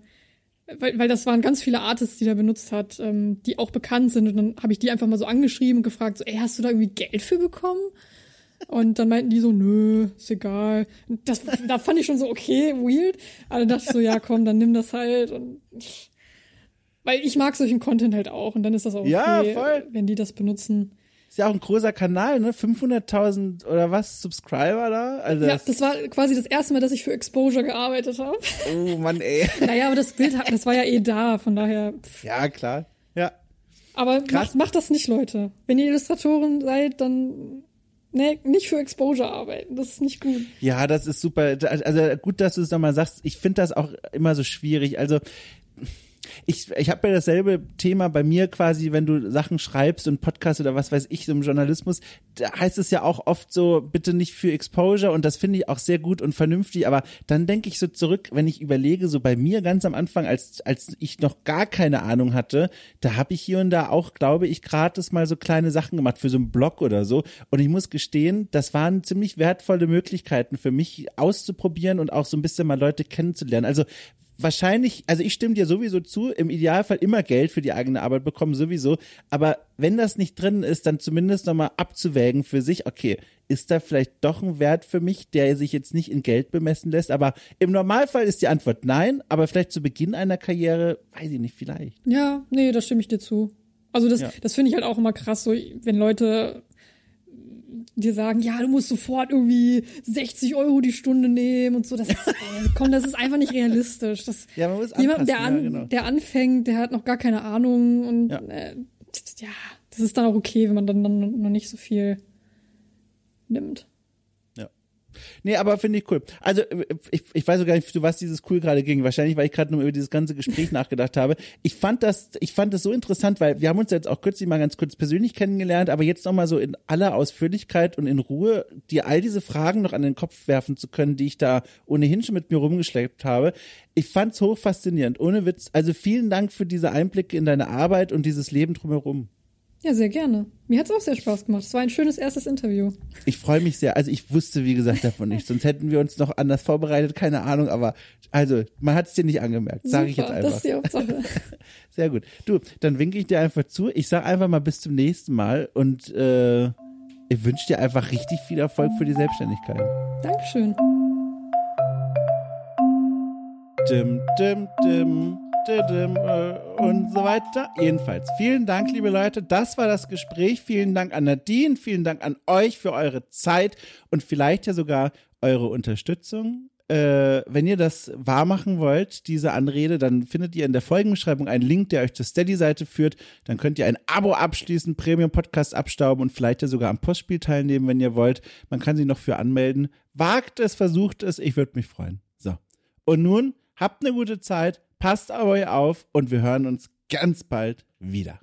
weil, weil das waren ganz viele Artists, die da benutzt hat, ähm, die auch bekannt sind. Und dann habe ich die einfach mal so angeschrieben und gefragt, so, ey, hast du da irgendwie Geld für bekommen? Und dann meinten die so, nö, ist egal. Und Das, da fand ich schon so, okay, weird. Aber dann dachte ich so, ja, komm, dann nimm das halt. Und weil ich mag solchen Content halt auch. Und dann ist das auch okay, Ja, voll. wenn die das benutzen. Ist ja auch ein großer Kanal, ne? 500.000 oder was Subscriber da? Also Ja, das, war quasi das erste Mal, dass ich für Exposure gearbeitet habe. oh Mann, ey. naja, aber das Bild, das war ja eh da, von daher. pff. Ja, klar. Ja. Aber Krass. macht, macht das nicht, Leute. Wenn ihr Illustratoren seid, dann ne, nicht für Exposure arbeiten. Das ist nicht gut. Ja, das ist super. Also gut, dass du es nochmal sagst. Ich finde das auch immer so schwierig. Also ich, ich habe ja dasselbe Thema bei mir quasi, wenn du Sachen schreibst und Podcast oder was weiß ich, so im Journalismus, da heißt es ja auch oft so, bitte nicht für Exposure und das finde ich auch sehr gut und vernünftig, aber dann denke ich so zurück, wenn ich überlege, so bei mir ganz am Anfang, als, als ich noch gar keine Ahnung hatte, da habe ich hier und da auch, glaube ich, gratis mal so kleine Sachen gemacht für so einen Blog oder so und ich muss gestehen, das waren ziemlich wertvolle Möglichkeiten für mich auszuprobieren und auch so ein bisschen mal Leute kennenzulernen. Also wahrscheinlich, also ich stimme dir sowieso zu, im Idealfall immer Geld für die eigene Arbeit bekommen, sowieso. Aber wenn das nicht drin ist, dann zumindest nochmal abzuwägen für sich, okay, ist da vielleicht doch ein Wert für mich, der sich jetzt nicht in Geld bemessen lässt? Aber im Normalfall ist die Antwort nein, aber vielleicht zu Beginn einer Karriere, weiß ich nicht, vielleicht. Ja, nee, da stimme ich dir zu. Also das, Ja. das finde ich halt auch immer krass, so wenn Leute dir sagen, ja, du musst sofort irgendwie 60 Euro die Stunde nehmen und so. Das ist, äh, komm, das ist einfach nicht realistisch. Das, Ja, man muss jemand, der, an, ja, genau. der anfängt, der hat noch gar keine Ahnung und Ja. äh, ja, das ist dann auch okay, wenn man dann, dann noch nicht so viel nimmt. Nee, aber finde ich cool. Also äh, ich, ich weiß auch gar nicht, was dieses cool gerade ging. Wahrscheinlich, weil ich gerade nur über dieses ganze Gespräch nachgedacht habe. Ich fand das, ich fand das so interessant, weil wir haben uns jetzt auch kürzlich mal ganz kurz persönlich kennengelernt, aber jetzt nochmal so in aller Ausführlichkeit und in Ruhe dir all diese Fragen noch an den Kopf werfen zu können, die ich da ohnehin schon mit mir rumgeschleppt habe. Ich fand's hoch faszinierend, ohne Witz. Also vielen Dank für diese Einblicke in deine Arbeit und dieses Leben drumherum. Ja, sehr gerne. Mir hat's auch sehr Spaß gemacht. Es war ein schönes erstes Interview. Ich freue mich sehr. Also ich wusste, wie gesagt, davon nicht. Sonst hätten wir uns noch anders vorbereitet, keine Ahnung. Aber also, man hat es dir nicht angemerkt, sage ich jetzt einfach. Das ist die Hauptsache. Sehr gut. Du, dann winke ich dir einfach zu. Ich sag einfach mal bis zum nächsten Mal und äh, ich wünsche dir einfach richtig viel Erfolg für die Selbstständigkeit. Dankeschön. dim, dim, dim, und so weiter. Jedenfalls, vielen Dank, liebe Leute. Das war das Gespräch. Vielen Dank an Nadine, vielen Dank an euch für eure Zeit und vielleicht ja sogar eure Unterstützung äh, wenn ihr das wahrmachen wollt, diese Anrede, dann findet ihr in der Folgenbeschreibung einen Link, der euch zur Steady-Seite führt. Dann könnt ihr ein Abo abschließen, Premium-Podcast abstauben und vielleicht ja sogar am Postspiel teilnehmen, wenn ihr wollt. Man kann sich noch für anmelden. Wagt es, versucht es, ich würde mich freuen. So. Und nun habt eine gute Zeit, passt auf euch auf und wir hören uns ganz bald wieder.